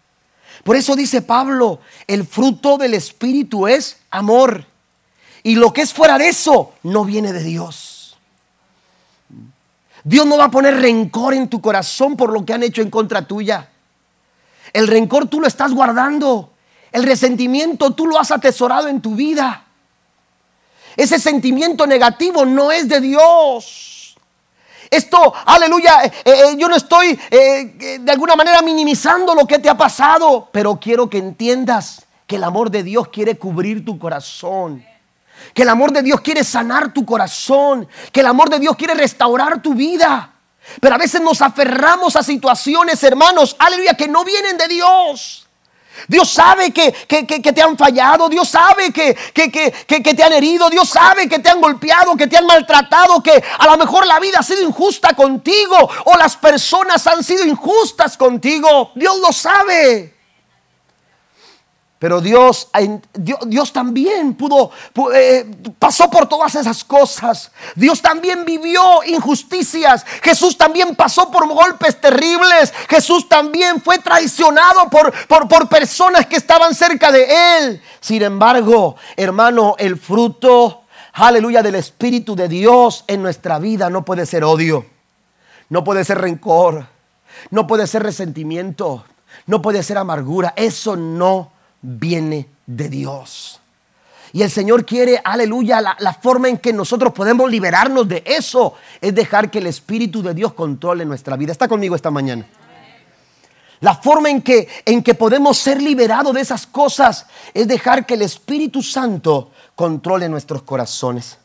Por eso dice Pablo, el fruto del Espíritu es amor. Y lo que es fuera de eso no viene de Dios. Dios no va a poner rencor en tu corazón por lo que han hecho en contra tuya. El rencor tú lo estás guardando. El resentimiento tú lo has atesorado en tu vida. Ese sentimiento negativo no es de Dios. Esto, aleluya, eh, eh, yo no estoy eh, de alguna manera minimizando lo que te ha pasado, pero quiero que entiendas que el amor de Dios quiere cubrir tu corazón. Que el amor de Dios quiere sanar tu corazón. Que el amor de Dios quiere restaurar tu vida. Pero a veces nos aferramos a situaciones, hermanos, aleluya, que no vienen de Dios. Dios sabe que, te han fallado, Dios sabe que, que, te han herido, Dios sabe que te han golpeado, que te han maltratado, que a lo mejor la vida ha sido injusta contigo o las personas han sido injustas contigo. Dios lo sabe. Pero Dios, Dios, también pudo, eh, pasó por todas esas cosas. Dios también vivió injusticias. Jesús también pasó por golpes terribles. Jesús también fue traicionado por, por, por personas que estaban cerca de él. Sin embargo, hermano, el fruto, aleluya, del Espíritu de Dios en nuestra vida no puede ser odio. No puede ser rencor. No puede ser resentimiento. No puede ser amargura. Eso no viene de Dios. Y el Señor quiere, aleluya, la, forma en que nosotros podemos liberarnos de eso es dejar que el Espíritu de Dios controle nuestra vida. Está conmigo esta mañana. La forma en que, en que podemos ser liberados de esas cosas es dejar que el Espíritu Santo controle nuestros corazones.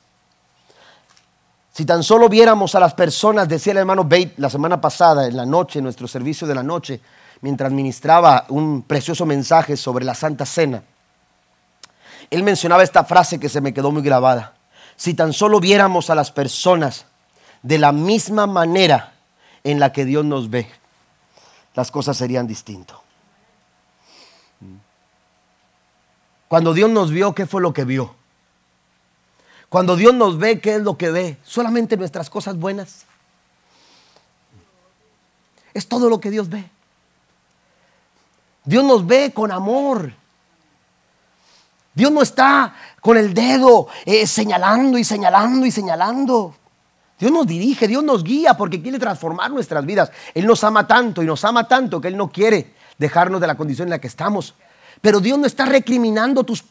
Si tan solo viéramos a las personas, decía el hermano Bate la semana pasada, en la noche, en nuestro servicio de la noche, mientras ministraba un precioso mensaje sobre la Santa Cena. Él mencionaba esta frase que se me quedó muy grabada. Si tan solo viéramos a las personas de la misma manera en la que Dios nos ve, las cosas serían distintas. Cuando Dios nos vio, ¿qué fue lo que vio? Cuando Dios nos ve, ¿qué es lo que ve? Solamente nuestras cosas buenas. Es todo lo que Dios ve. Dios nos ve con amor. Dios no está con el dedo eh, señalando y señalando y señalando. Dios nos dirige, Dios nos guía porque quiere transformar nuestras vidas. Él nos ama tanto y nos ama tanto que Él no quiere dejarnos de la condición en la que estamos. Pero Dios no está recriminando tus,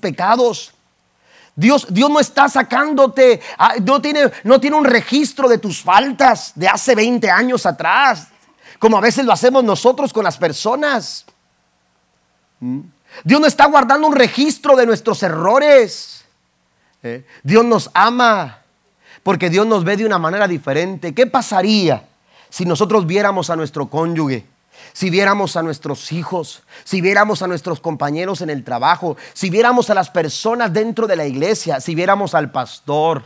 pecados. Dios, Dios, no está sacándote, ah, no tiene, no tiene un registro de tus faltas de hace 20 años atrás, como a veces lo hacemos nosotros con las personas. ¿Mm? Dios no está guardando un registro de nuestros errores. ¿Eh? Dios nos ama porque Dios nos ve de una manera diferente. ¿Qué pasaría si nosotros viéramos a nuestro cónyuge? Si viéramos a nuestros hijos, si viéramos a nuestros compañeros en el trabajo, si viéramos a las personas dentro de la iglesia, si viéramos al pastor.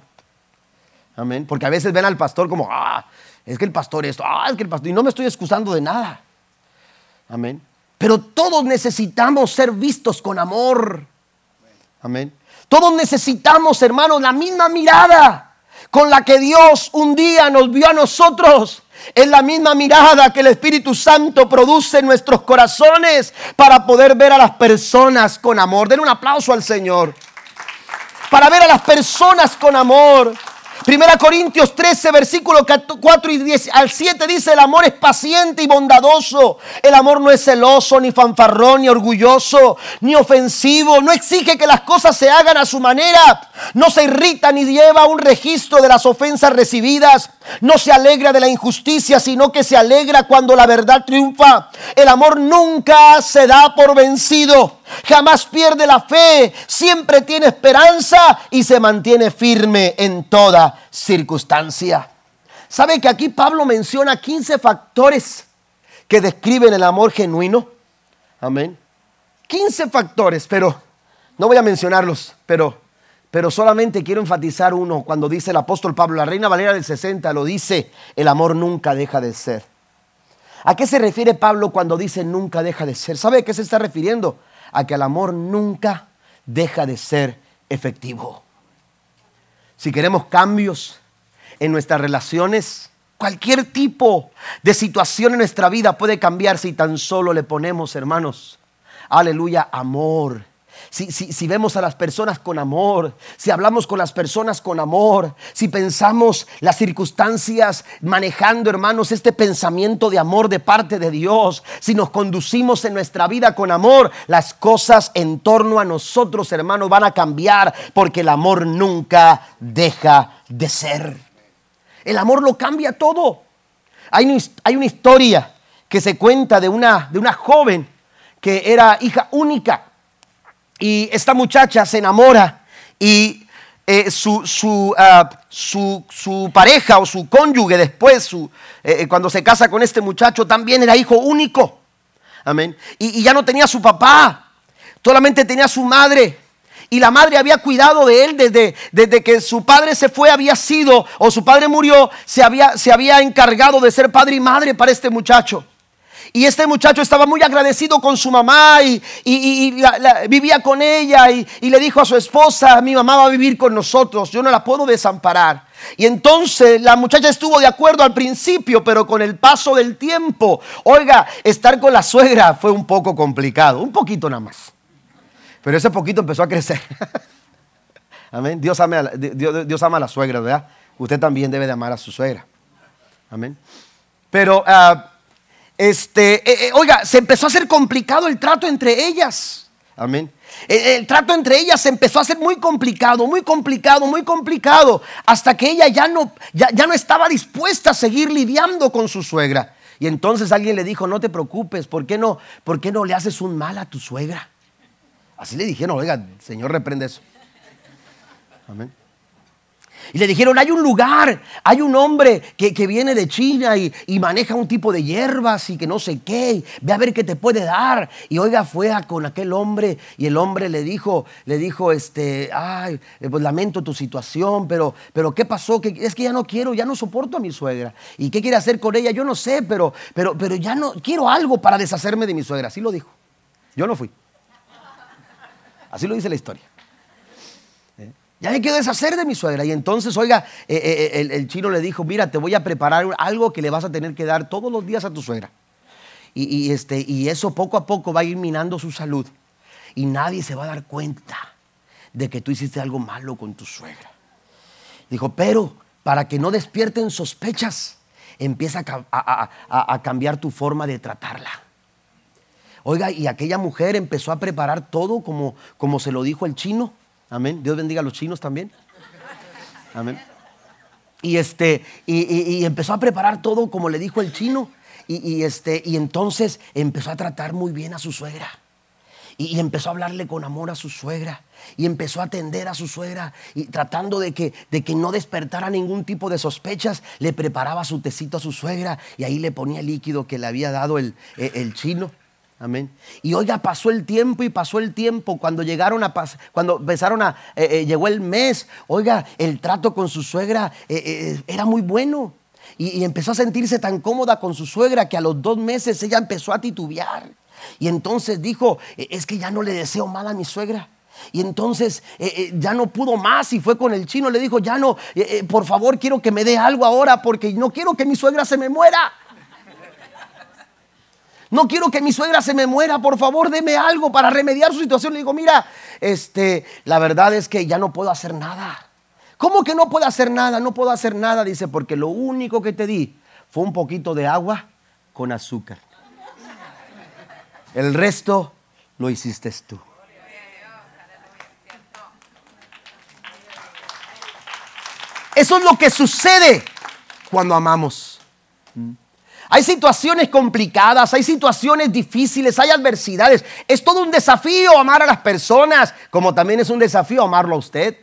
Amén. Porque a veces ven al pastor como, ah, es que el pastor esto, ah, es que el pastor, y no me estoy excusando de nada. Amén. Pero todos necesitamos ser vistos con amor. Amén. Todos necesitamos, hermanos, la misma mirada con la que Dios un día nos vio a nosotros. Es la misma mirada que el Espíritu Santo produce en nuestros corazones para poder ver a las personas con amor. Den un aplauso al Señor. Para ver a las personas con amor Primera Corintios 13, versículo 4 y 10 al 7 dice, el amor es paciente y bondadoso. El amor no es celoso, ni fanfarrón, ni orgulloso, ni ofensivo. No exige que las cosas se hagan a su manera. No se irrita ni lleva un registro de las ofensas recibidas. No se alegra de la injusticia, sino que se alegra cuando la verdad triunfa. El amor nunca se da por vencido. Jamás pierde la fe, siempre tiene esperanza y se mantiene firme en toda circunstancia. ¿Sabe que aquí Pablo menciona 15 factores que describen el amor genuino? Amén. 15 factores, pero no voy a mencionarlos, pero, pero solamente quiero enfatizar uno cuando dice el apóstol Pablo, la reina Valera del 60 lo dice, el amor nunca deja de ser. ¿A qué se refiere Pablo cuando dice nunca deja de ser? ¿Sabe a qué se está refiriendo? A que el amor nunca deja de ser efectivo. Si queremos cambios en nuestras relaciones, cualquier tipo de situación en nuestra vida puede cambiar si tan solo le ponemos, hermanos, aleluya, amor si, vemos a las personas con amor, si hablamos con las personas con amor, si pensamos las circunstancias manejando, hermanos, este pensamiento de amor de parte de Dios, si nos conducimos en nuestra vida con amor, las cosas en torno a nosotros, hermanos, van a cambiar porque el amor nunca deja de ser. El amor lo cambia todo. Hay una, hay una historia que se cuenta de una, de una joven que era hija única y esta muchacha se enamora y eh, ah, su, su, pareja o su cónyuge después, su, eh, eh, cuando se casa con este muchacho, también era hijo único. Amén. Y, ya no tenía su papá, solamente tenía su madre. Y la madre había cuidado de él desde, desde que su padre se fue, había sido, o su padre murió, se había, se había encargado de ser padre y madre para este muchacho. Y este muchacho estaba muy agradecido con su mamá y, vivía con ella y, le dijo a su esposa, mi mamá va a vivir con nosotros, yo no la puedo desamparar. Y entonces la muchacha estuvo de acuerdo al principio, pero con el paso del tiempo, oiga, estar con la suegra fue un poco complicado, un poquito nada más. Pero ese poquito empezó a crecer. Amén. Dios ama, a, Dios, ama la suegra, ¿verdad? Usted también debe de amar a su suegra. Amén. Pero... Ah, este, eh, eh, oiga, se empezó a hacer complicado el trato entre ellas. Amén. El, trato entre ellas se empezó a hacer muy complicado, muy complicado, muy complicado, hasta que ella ya no, ya, no estaba dispuesta a seguir lidiando con su suegra. Y entonces alguien le dijo, no te preocupes, ¿por qué no, por qué no le haces un mal a tu suegra? Así le dijeron, oiga, Señor, reprende eso. Amén. Y le dijeron, hay un lugar, hay un hombre que, viene de China y, maneja un tipo de hierbas y que no sé qué, ve a ver qué te puede dar. Y oiga, fue con aquel hombre y el hombre le dijo, le dijo, este, ay, eh, pues lamento tu situación, pero, pero ¿qué pasó? Que, es que ya no quiero, ya no soporto a mi suegra. ¿Y qué quiere hacer con ella? Yo no sé, pero, pero, pero ya no, quiero algo para deshacerme de mi suegra. Así lo dijo. Yo no fui. Así lo dice la historia. Ya me quiero deshacer de mi suegra. Y entonces, oiga, eh, eh, eh, el, chino le dijo, mira, te voy a preparar algo que le vas a tener que dar todos los días a tu suegra. Y, este, y eso poco a poco va a ir minando su salud. Y nadie se va a dar cuenta de que tú hiciste algo malo con tu suegra. Dijo, pero para que no despierten sospechas, empieza a, a cambiar tu forma de tratarla. Oiga, y aquella mujer empezó a preparar todo como, como se lo dijo el chino. Amén. Dios bendiga a los chinos también. Amén. Y, este, y, empezó a preparar todo como le dijo el chino. Y, este, y entonces empezó a tratar muy bien a su suegra. Y, empezó a hablarle con amor a su suegra. Y empezó a atender a su suegra. Y tratando de que, de que no despertara ningún tipo de sospechas, le preparaba su tecito a su suegra. Y ahí le ponía el líquido que le había dado el, el chino. Amén. Y oiga, pasó el tiempo y pasó el tiempo. Cuando llegaron a cuando empezaron a, eh, eh, llegó el mes, oiga, el trato con su suegra eh, era muy bueno. Y, empezó a sentirse tan cómoda con su suegra que a los dos meses ella empezó a titubear. Y entonces dijo, es que ya no le deseo mal a mi suegra. Y entonces ya no pudo más y fue con el chino, le dijo, ya no, por favor quiero que me dé algo ahora porque no quiero que mi suegra se me muera. No quiero que mi suegra se me muera, por favor, deme algo para remediar su situación. Le digo, mira, este, la verdad es que ya no puedo hacer nada. ¿Cómo que no puedo hacer nada? No puedo hacer nada, dice, porque lo único que te di fue un poquito de agua con azúcar. El resto lo hiciste tú. Eso es lo que sucede cuando amamos. Hay situaciones complicadas, hay situaciones difíciles, hay adversidades. Es todo un desafío amar a las personas, como también es un desafío amarlo a usted.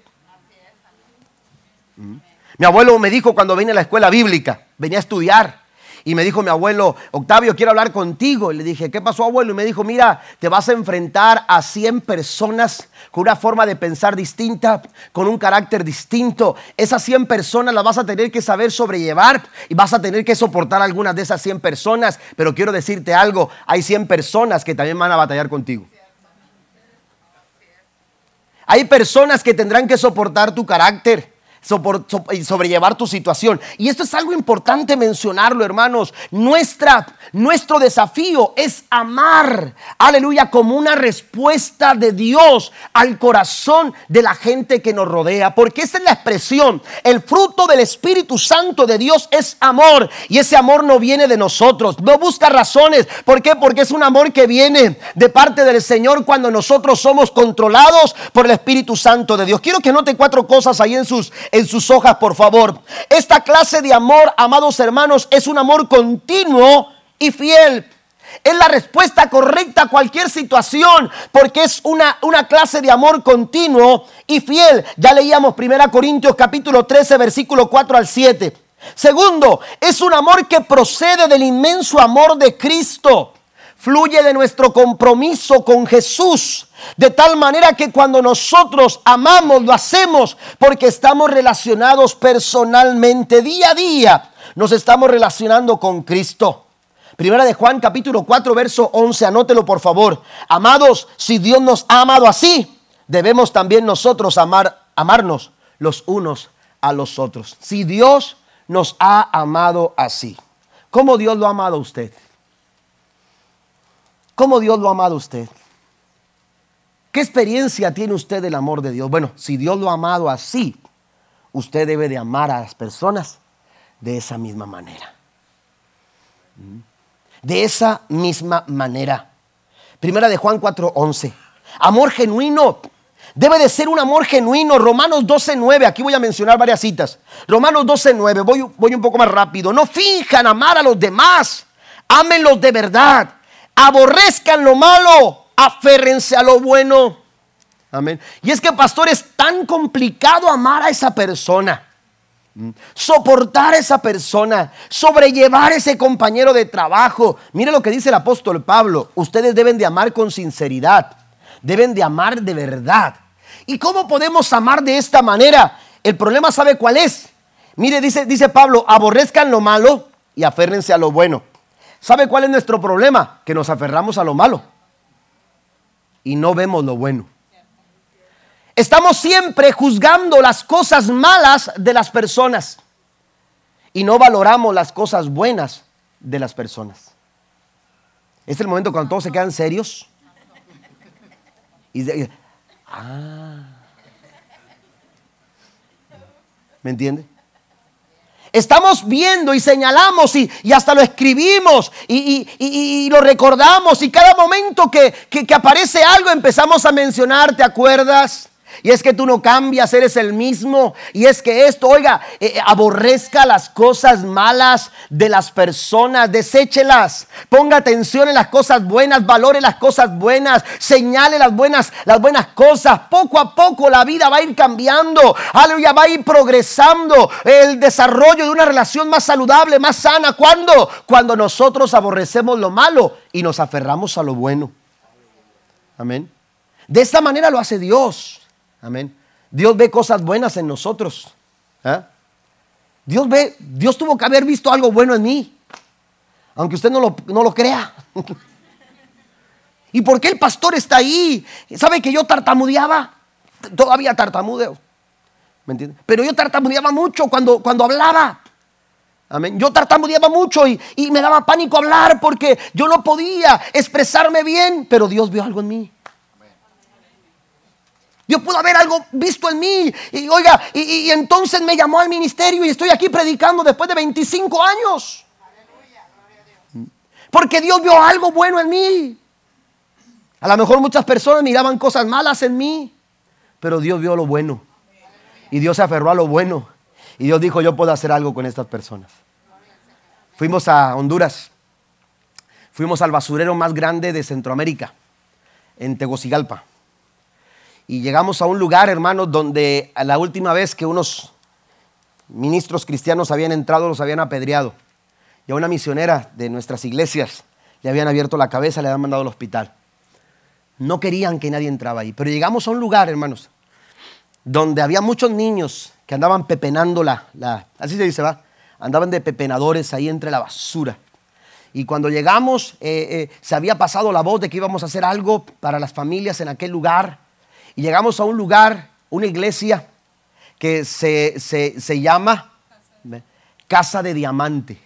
Mi abuelo me dijo cuando vine a la escuela bíblica, venía a estudiar, y me dijo mi abuelo, Octavio, quiero hablar contigo. Y le dije, ¿qué pasó abuelo? Y me dijo, mira, te vas a enfrentar a 100 personas con una forma de pensar distinta, con un carácter distinto. Esas 100 personas las vas a tener que saber sobrellevar y vas a tener que soportar algunas de esas 100 personas. Pero quiero decirte algo, hay 100 personas que también van a batallar contigo. Hay personas que tendrán que soportar tu carácter y sobrellevar tu situación. Y esto es algo importante mencionarlo, hermanos. Nuestra, nuestro desafío es amar, aleluya, como una respuesta de Dios al corazón de la gente que nos rodea. Porque esa es la expresión. El fruto del Espíritu Santo de Dios es amor. Y ese amor no viene de nosotros. No busca razones. ¿Por qué? Porque es un amor que viene de parte del Señor cuando nosotros somos controlados por el Espíritu Santo de Dios. Quiero que note cuatro cosas ahí en sus en sus hojas, por favor. Esta clase de amor, amados hermanos, es un amor continuo y fiel. Es la respuesta correcta a cualquier situación, porque es una, una clase de amor continuo y fiel. Ya leíamos 1 Corintios capítulo 13, versículo 4 al 7. Segundo, es un amor que procede del inmenso amor de Cristo fluye de nuestro compromiso con Jesús. De tal manera que cuando nosotros amamos, lo hacemos porque estamos relacionados personalmente, día a día. Nos estamos relacionando con Cristo. Primera de Juan capítulo 4 verso 11, anótelo por favor. Amados, si Dios nos ha amado así, debemos también nosotros amar, amarnos los unos a los otros. Si Dios nos ha amado así, ¿cómo Dios lo ha amado a usted? ¿Cómo Dios lo ha amado a usted? ¿Qué experiencia tiene usted del amor de Dios? Bueno, si Dios lo ha amado así, usted debe de amar a las personas de esa misma manera. De esa misma manera. Primera de Juan 4:11. Amor genuino. Debe de ser un amor genuino. Romanos 12:9. Aquí voy a mencionar varias citas. Romanos 12:9. Voy, voy un poco más rápido. No finjan amar a los demás. Ámenlos de verdad aborrezcan lo malo, aférrense a lo bueno. Amén. Y es que, pastor, es tan complicado amar a esa persona. Mm. Soportar a esa persona, sobrellevar a ese compañero de trabajo. Mire lo que dice el apóstol Pablo. Ustedes deben de amar con sinceridad. Deben de amar de verdad. ¿Y cómo podemos amar de esta manera? El problema sabe cuál es. Mire, dice, dice Pablo, aborrezcan lo malo y aférrense a lo bueno. ¿Sabe cuál es nuestro problema? Que nos aferramos a lo malo y no vemos lo bueno. Estamos siempre juzgando las cosas malas de las personas y no valoramos las cosas buenas de las personas. Es el momento cuando todos se quedan serios. Y, ah. ¿Me entiende? Estamos viendo y señalamos y, hasta lo escribimos y, lo recordamos y cada momento que, que aparece algo empezamos a mencionar, ¿te acuerdas? Y es que tú no cambias, eres el mismo. Y es que esto, oiga, eh, eh, aborrezca las cosas malas de las personas, deséchelas. Ponga atención en las cosas buenas, valore las cosas buenas, señale las buenas, las buenas cosas. Poco a poco la vida va a ir cambiando. Aleluya, va a ir progresando el desarrollo de una relación más saludable, más sana. ¿Cuándo? Cuando nosotros aborrecemos lo malo y nos aferramos a lo bueno. Amén. De esta manera lo hace Dios. Amén. Dios ve cosas buenas en nosotros. ¿ah? Dios ve, Dios tuvo que haber visto algo bueno en mí. Aunque usted no lo, no lo crea. ¿Y por qué el pastor está ahí? ¿Sabe que yo tartamudeaba? Todavía tartamudeo. ¿Me entiende? Pero yo tartamudeaba mucho cuando, cuando hablaba. Amén. Yo tartamudeaba mucho y, y me daba pánico hablar porque yo no podía expresarme bien, pero Dios vio algo en mí. Dios pudo haber algo visto en mí. Y oiga, y, entonces me llamó al ministerio y estoy aquí predicando después de 25 años. Porque Dios vio algo bueno en mí. A lo mejor muchas personas miraban cosas malas en mí, pero Dios vio lo bueno. Y Dios se aferró a lo bueno. Y Dios dijo, yo puedo hacer algo con estas personas. Fuimos a Honduras. Fuimos al basurero más grande de Centroamérica, en Tegucigalpa. Y llegamos a un lugar, hermanos, donde a la última vez que unos ministros cristianos habían entrado, los habían apedreado. Y a una misionera de nuestras iglesias le habían abierto la cabeza, le habían mandado al hospital. No querían que nadie entraba ahí. Pero llegamos a un lugar, hermanos, donde había muchos niños que andaban pepenando la, la así se dice, va, andaban de pepenadores ahí entre la basura. Y cuando llegamos, eh, eh, se había pasado la voz de que íbamos a hacer algo para las familias en aquel lugar. Y llegamos a un lugar, una iglesia, que se, se llama Casa de Diamante.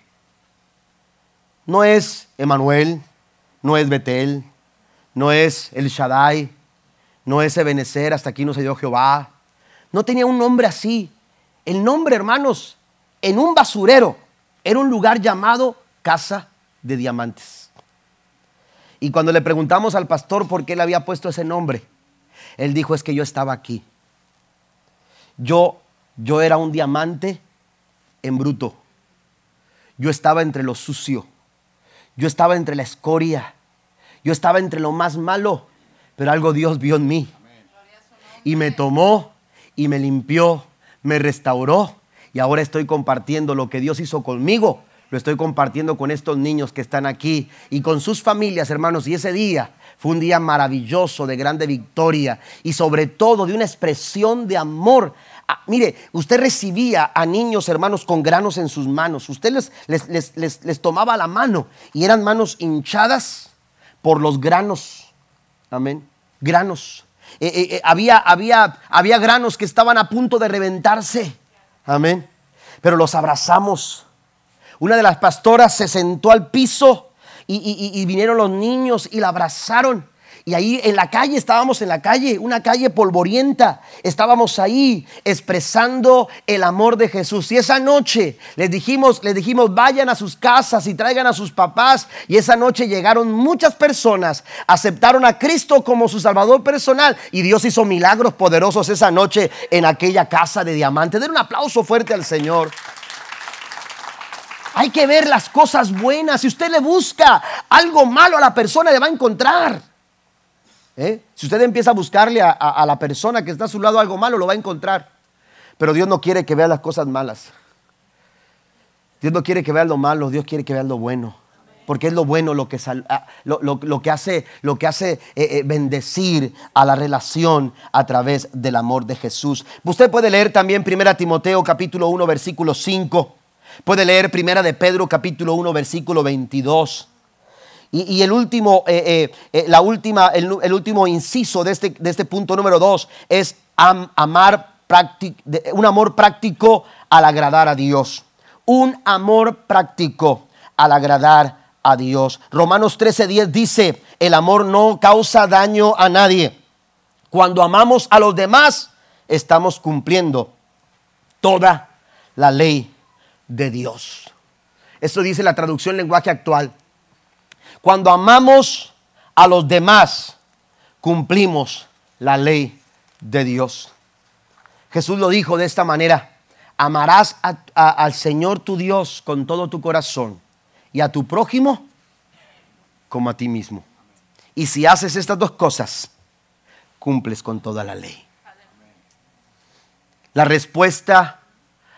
No es Emanuel, no es Betel, no es El Shaddai, no es Ebenezer, hasta aquí no se dio Jehová. No tenía un nombre así. El nombre, hermanos, en un basurero, era un lugar llamado Casa de Diamantes. Y cuando le preguntamos al pastor por qué le había puesto ese nombre, él dijo es que yo estaba aquí. Yo, yo era un diamante en bruto. Yo estaba entre lo sucio. Yo estaba entre la escoria. Yo estaba entre lo más malo. Pero algo Dios vio en mí. Y me tomó y me limpió, me restauró. Y ahora estoy compartiendo lo que Dios hizo conmigo. Lo estoy compartiendo con estos niños que están aquí y con sus familias, hermanos. Y ese día fue un día maravilloso, de grande victoria y sobre todo de una expresión de amor. Ah, mire, usted recibía a niños, hermanos, con granos en sus manos. Usted les, les, les, tomaba la mano y eran manos hinchadas por los granos. Amén. Granos. Eh, eh, eh, había, había, había granos que estaban a punto de reventarse. Amén. Pero los abrazamos. Una de las pastoras se sentó al piso y, vinieron los niños y la abrazaron. Y ahí en la calle, estábamos en la calle, una calle polvorienta. Estábamos ahí expresando el amor de Jesús. Y esa noche les dijimos, les dijimos, vayan a sus casas y traigan a sus papás. Y esa noche llegaron muchas personas, aceptaron a Cristo como su Salvador personal. Y Dios hizo milagros poderosos esa noche en aquella casa de diamante. Den un aplauso fuerte al Señor. Hay que ver las cosas buenas. Si usted le busca algo malo a la persona, le va a encontrar. ¿Eh? Si usted empieza a buscarle a, la persona que está a su lado algo malo, lo va a encontrar. Pero Dios no quiere que vea las cosas malas. Dios no quiere que vea lo malo, Dios quiere que vea lo bueno. Porque es lo bueno lo que, lo, que hace, lo que hace eh, eh, bendecir a la relación a través del amor de Jesús. Usted puede leer también 1 Timoteo capítulo 1 versículo 5. Puede leer Primera de Pedro capítulo 1 versículo 22. Y, el último, eh, eh, eh, la última, el, último inciso de este, de este punto número 2 es amar un amor práctico al agradar a Dios. Un amor práctico al agradar a Dios. Romanos 13:10 dice, el amor no causa daño a nadie. Cuando amamos a los demás, estamos cumpliendo toda la ley de Dios. Eso dice la traducción lenguaje actual. Cuando amamos a los demás, cumplimos la ley de Dios. Jesús lo dijo de esta manera, amarás al Señor tu Dios con todo tu corazón y a tu prójimo como a ti mismo. Y si haces estas dos cosas, cumples con toda la ley. La respuesta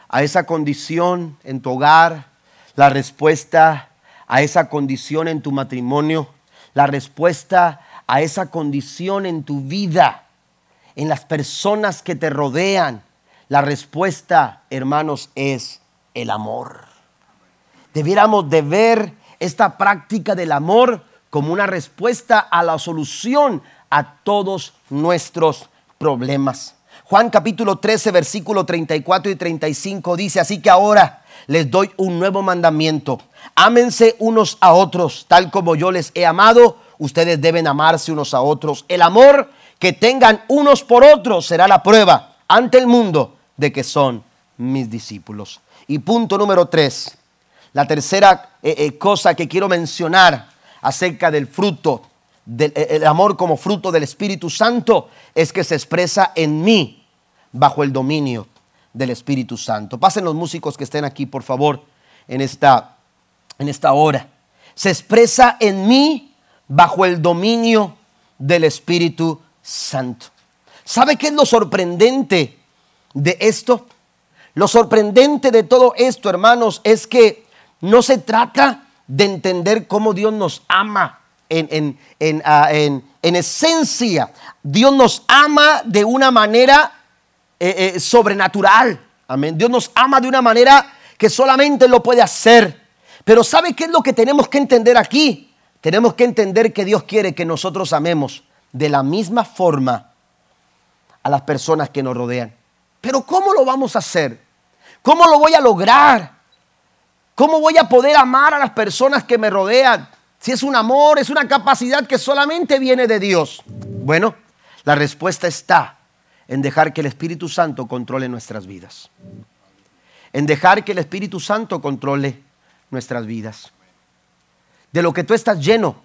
a esa condición en tu hogar, la respuesta a esa condición en tu matrimonio, la respuesta a esa condición en tu vida, en las personas que te rodean. La respuesta, hermanos, es el amor. Debiéramos de ver esta práctica del amor como una respuesta a la solución a todos nuestros problemas. Juan capítulo 13, versículo 34 y 35 dice, así que ahora les doy un nuevo mandamiento. Ámense unos a otros, tal como yo les he amado, ustedes deben amarse unos a otros. El amor que tengan unos por otros será la prueba ante el mundo de que son mis discípulos. Y punto número tres, la tercera eh, eh, cosa que quiero mencionar acerca del fruto, del eh, amor como fruto del Espíritu Santo, es que se expresa en mí bajo el dominio del Espíritu Santo. Pasen los músicos que estén aquí, por favor, en esta, en esta hora. Se expresa en mí bajo el dominio del Espíritu Santo. ¿Sabe qué es lo sorprendente de esto? Lo sorprendente de todo esto, hermanos, es que no se trata de entender cómo Dios nos ama en, en, ah, esencia. Dios nos ama de una manera eh, eh, sobrenatural. Amén. Dios nos ama de una manera que solamente lo puede hacer. Pero ¿sabe qué es lo que tenemos que entender aquí? Tenemos que entender que Dios quiere que nosotros amemos de la misma forma a las personas que nos rodean. Pero ¿cómo lo vamos a hacer? ¿Cómo lo voy a lograr? ¿Cómo voy a poder amar a las personas que me rodean? Si es un amor, es una capacidad que solamente viene de Dios. Bueno, la respuesta está en dejar que el Espíritu Santo controle nuestras vidas. En dejar que el Espíritu Santo controle nuestras vidas. De lo que tú estás lleno,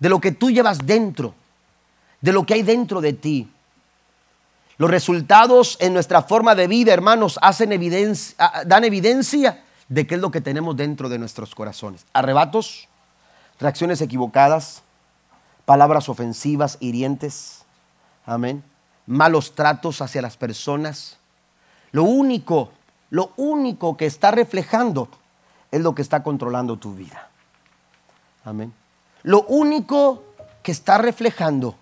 de lo que tú llevas dentro, de lo que hay dentro de ti. Los resultados en nuestra forma de vida, hermanos, hacen evidencia, ah, dan evidencia de qué es lo que tenemos dentro de nuestros corazones. Arrebatos, reacciones equivocadas, palabras ofensivas, hirientes. Amén. Malos tratos hacia las personas. Lo único, lo único que está reflejando es lo que está controlando tu vida. Amén. Lo único que está reflejando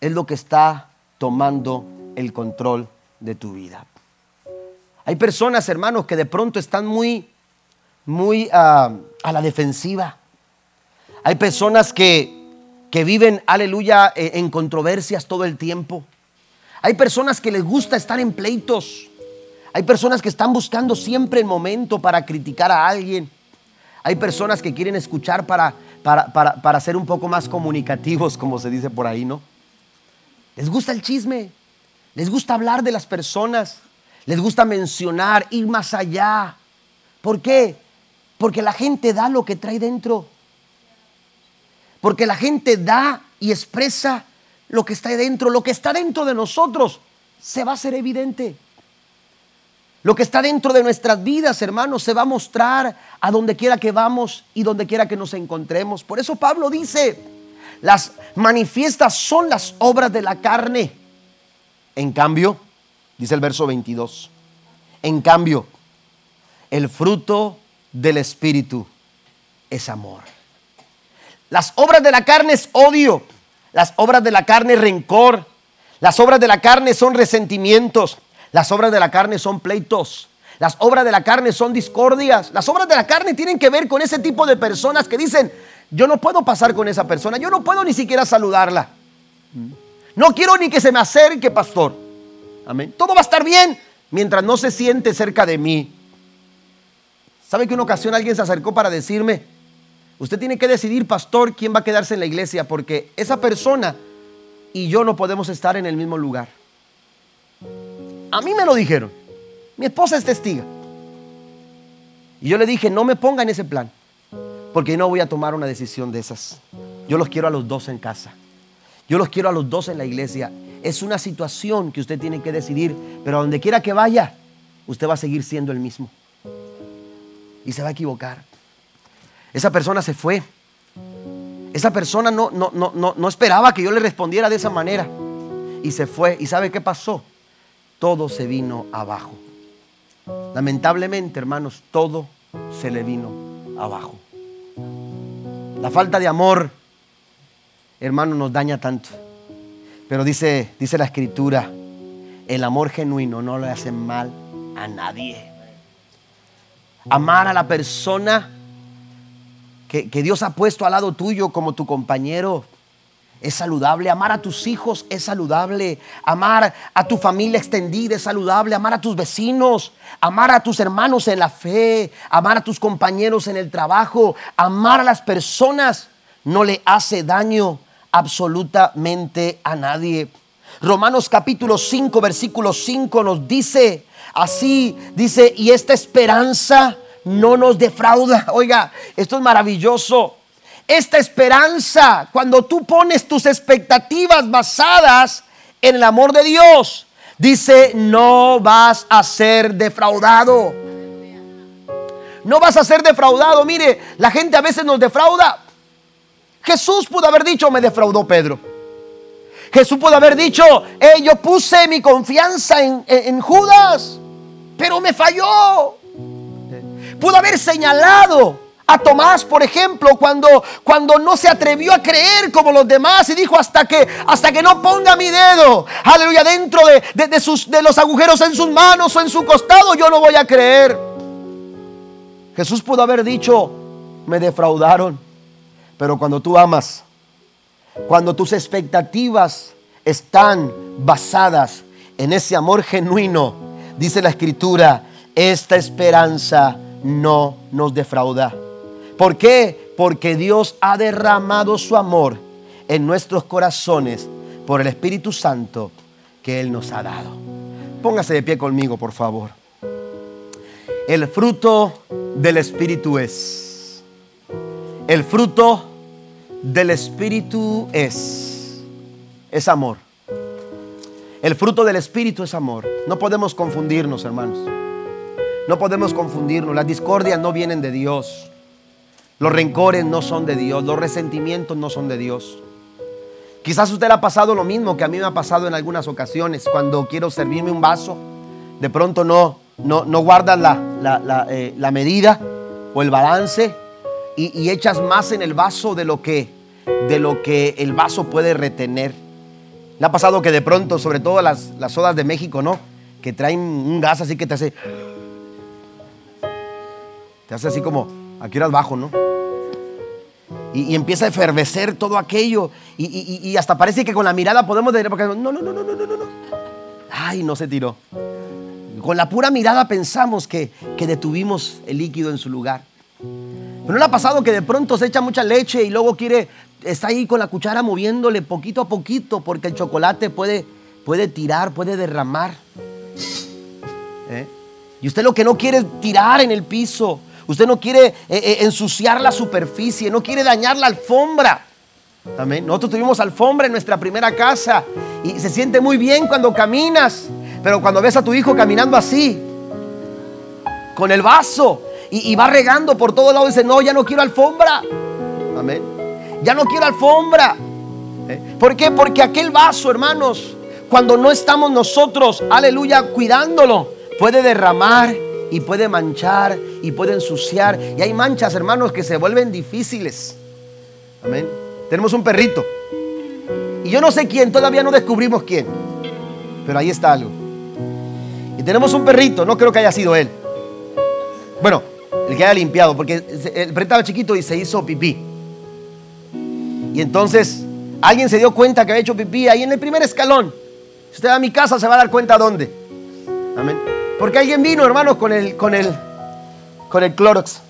es lo que está tomando el control de tu vida. Hay personas, hermanos, que de pronto están muy, muy ah, a la defensiva. Hay personas que, que viven, aleluya, e, en controversias todo el tiempo. Hay personas que les gusta estar en pleitos. Hay personas que están buscando siempre el momento para criticar a alguien. Hay personas que quieren escuchar para, para, para, ser un poco más comunicativos, como se dice por ahí, ¿no? Les gusta el chisme, les gusta hablar de las personas, les gusta mencionar, ir más allá. ¿Por qué? Porque la gente da lo que trae dentro. Porque la gente da y expresa lo que está dentro. Lo que está dentro de nosotros se va a hacer evidente. Lo que está dentro de nuestras vidas, hermanos, se va a mostrar a donde quiera que vamos y donde quiera que nos encontremos. Por eso Pablo dice, las manifiestas son las obras de la carne. En cambio, dice el verso 22, en cambio, el fruto del Espíritu es amor. Las obras de la carne es odio, las obras de la carne es rencor, las obras de la carne son resentimientos, las obras de la carne son pleitos. Las obras de la carne son discordias. Las obras de la carne tienen que ver con ese tipo de personas que dicen, yo no puedo pasar con esa persona, yo no puedo ni siquiera saludarla. No quiero ni que se me acerque, pastor. Amén. Todo va a estar bien mientras no se siente cerca de mí. ¿Sabe que una ocasión alguien se acercó para decirme, usted tiene que decidir, pastor, quién va a quedarse en la iglesia, porque esa persona y yo no podemos estar en el mismo lugar? A mí me lo dijeron. Mi esposa es testiga. Y yo le dije, no me ponga en ese plan, porque no voy a tomar una decisión de esas. Yo los quiero a los dos en casa. Yo los quiero a los dos en la iglesia. Es una situación que usted tiene que decidir, pero a donde quiera que vaya, usted va a seguir siendo el mismo. Y se va a equivocar. Esa persona se fue. Esa persona no, no, no, no esperaba que yo le respondiera de esa manera. Y se fue. ¿Y sabe qué pasó? todo se vino abajo. Lamentablemente, hermanos, todo se le vino abajo. La falta de amor, hermano, nos daña tanto. Pero dice, dice la escritura, el amor genuino no le hace mal a nadie. Amar a la persona que, Dios ha puesto al lado tuyo como tu compañero, es saludable. Amar a tus hijos es saludable. Amar a tu familia extendida es saludable. Amar a tus vecinos. Amar a tus hermanos en la fe. Amar a tus compañeros en el trabajo. Amar a las personas no le hace daño absolutamente a nadie. Romanos capítulo 5, versículo 5 nos dice así, dice, y esta esperanza no nos defrauda. Oiga, esto es maravilloso. Esta esperanza, cuando tú pones tus expectativas basadas en el amor de Dios, dice, no vas a ser defraudado. No vas a ser defraudado. Mire, la gente a veces nos defrauda. Jesús pudo haber dicho, me defraudó Pedro. Jesús pudo haber dicho, yo puse mi confianza en, en Judas, pero me falló. Pudo haber señalado a Tomás, por ejemplo, cuando, cuando no se atrevió a creer como los demás y dijo hasta que, hasta que no ponga mi dedo, aleluya, dentro de, de, sus, de los agujeros en sus manos o en su costado, yo no voy a creer. Jesús pudo haber dicho, me defraudaron, pero cuando tú amas, cuando tus expectativas están basadas en ese amor genuino, dice la escritura, esta esperanza no nos defrauda. ¿Por qué? Porque Dios ha derramado su amor en nuestros corazones por el Espíritu Santo que Él nos ha dado. Póngase de pie conmigo, por favor. El fruto del Espíritu es. El fruto del Espíritu es. Es amor. El fruto del Espíritu es amor. No podemos confundirnos, hermanos. No podemos confundirnos. Las discordias no vienen de Dios. Los rencores no son de Dios. Los resentimientos no son de Dios. Quizás usted le ha pasado lo mismo que a mí me ha pasado en algunas ocasiones. Cuando quiero servirme un vaso, de pronto no, no, no guardas la, eh, medida o el balance y, echas más en el vaso de lo, que, de lo que el vaso puede retener. Le ha pasado que de pronto, sobre todo las, las sodas de México, ¿no? Que traen un gas así que te hace te hace así como, aquí eras bajo, ¿no? Y, empieza a efervecer todo aquello. Y, hasta parece que con la mirada podemos decir, porque no, no, no, no, no, no, no. Ay, no se tiró. Con la pura mirada pensamos que, que detuvimos el líquido en su lugar. Pero no le ha pasado que de pronto se echa mucha leche y luego quiere, está ahí con la cuchara moviéndole poquito a poquito porque el chocolate puede, puede tirar, puede derramar. ¿Eh? Y usted lo que no quiere es tirar en el piso. Usted no quiere eh, eh, ensuciar la superficie, no quiere dañar la alfombra. Amén. Nosotros tuvimos alfombra en nuestra primera casa y se siente muy bien cuando caminas, pero cuando ves a tu hijo caminando así, con el vaso y, va regando por todo lado, dice, no, ya no quiero alfombra. Amén. Ya no quiero alfombra. ¿Eh? ¿Por qué? Porque aquel vaso, hermanos, cuando no estamos nosotros, aleluya, cuidándolo, puede derramar y puede manchar y puede ensuciar. Y hay manchas, hermanos, que se vuelven difíciles. Amén. Tenemos un perrito. Y yo no sé quién, todavía no descubrimos quién. Pero ahí está algo. Y tenemos un perrito, no creo que haya sido él. Bueno, el que haya limpiado, porque el perrito estaba chiquito y se hizo pipí. Y entonces alguien se dio cuenta que había hecho pipí ahí en el primer escalón. Si usted va a mi casa se va a dar cuenta dónde. Amén. Porque alguien vino, hermanos, con el, con el, con el Clorox.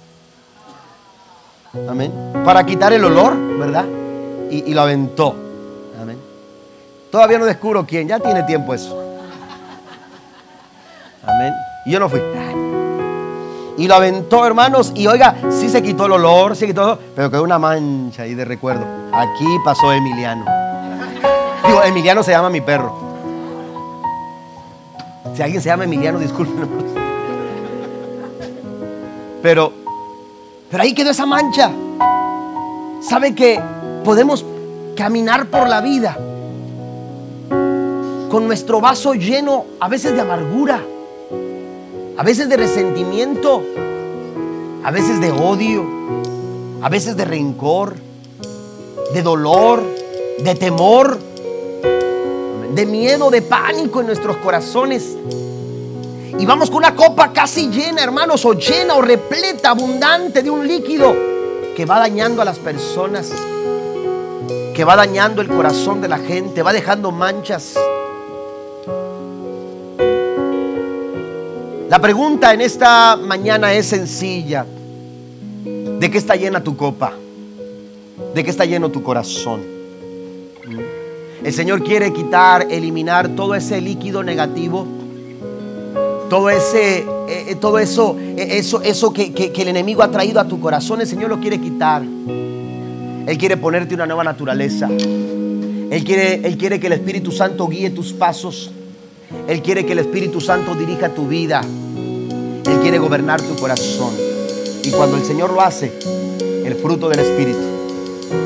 Amén. Para quitar el olor, ¿verdad? Y, lo aventó. Amén. Todavía no descubro quién, ya tiene tiempo eso. Amén. Y yo no fui. Y lo aventó, hermanos. Y oiga, sí se quitó el olor, se quitó, pero quedó una mancha ahí de recuerdo. Aquí pasó Emiliano. Digo, Emiliano se llama mi perro. Si alguien se llama Emiliano, discúlpenos. Pero, pero ahí quedó esa mancha. ¿Sabe que podemos caminar por la vida con nuestro vaso lleno a veces de amargura, a veces de resentimiento, a veces de odio, a veces de rencor, de dolor, de temor? De miedo, de pánico en nuestros corazones. Y vamos con una copa casi llena, hermanos, o llena o repleta, abundante de un líquido que va dañando a las personas, que va dañando el corazón de la gente, va dejando manchas. La pregunta en esta mañana es sencilla. ¿De qué está llena tu copa? ¿De qué está lleno tu corazón? El Señor quiere quitar, eliminar todo ese líquido negativo, todo ese, eh, eh, todo eso, eh, eso, eso que, que el enemigo ha traído a tu corazón. El Señor lo quiere quitar. Él quiere ponerte una nueva naturaleza. Él quiere, Él quiere que el Espíritu Santo guíe tus pasos. Él quiere que el Espíritu Santo dirija tu vida. Él quiere gobernar tu corazón. Y cuando el Señor lo hace, el fruto del Espíritu,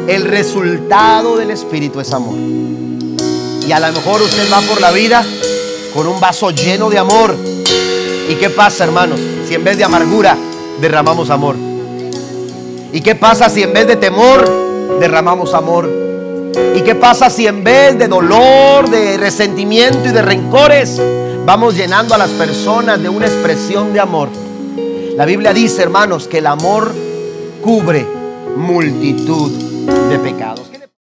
el resultado del Espíritu es amor. Y a lo mejor usted va por la vida con un vaso lleno de amor. ¿Y qué pasa, hermanos? Si en vez de amargura derramamos amor. ¿Y qué pasa si en vez de temor derramamos amor? ¿Y qué pasa si en vez de dolor, de resentimiento y de rencores, vamos llenando a las personas de una expresión de amor? La Biblia dice, hermanos, que el amor cubre multitud de pecados.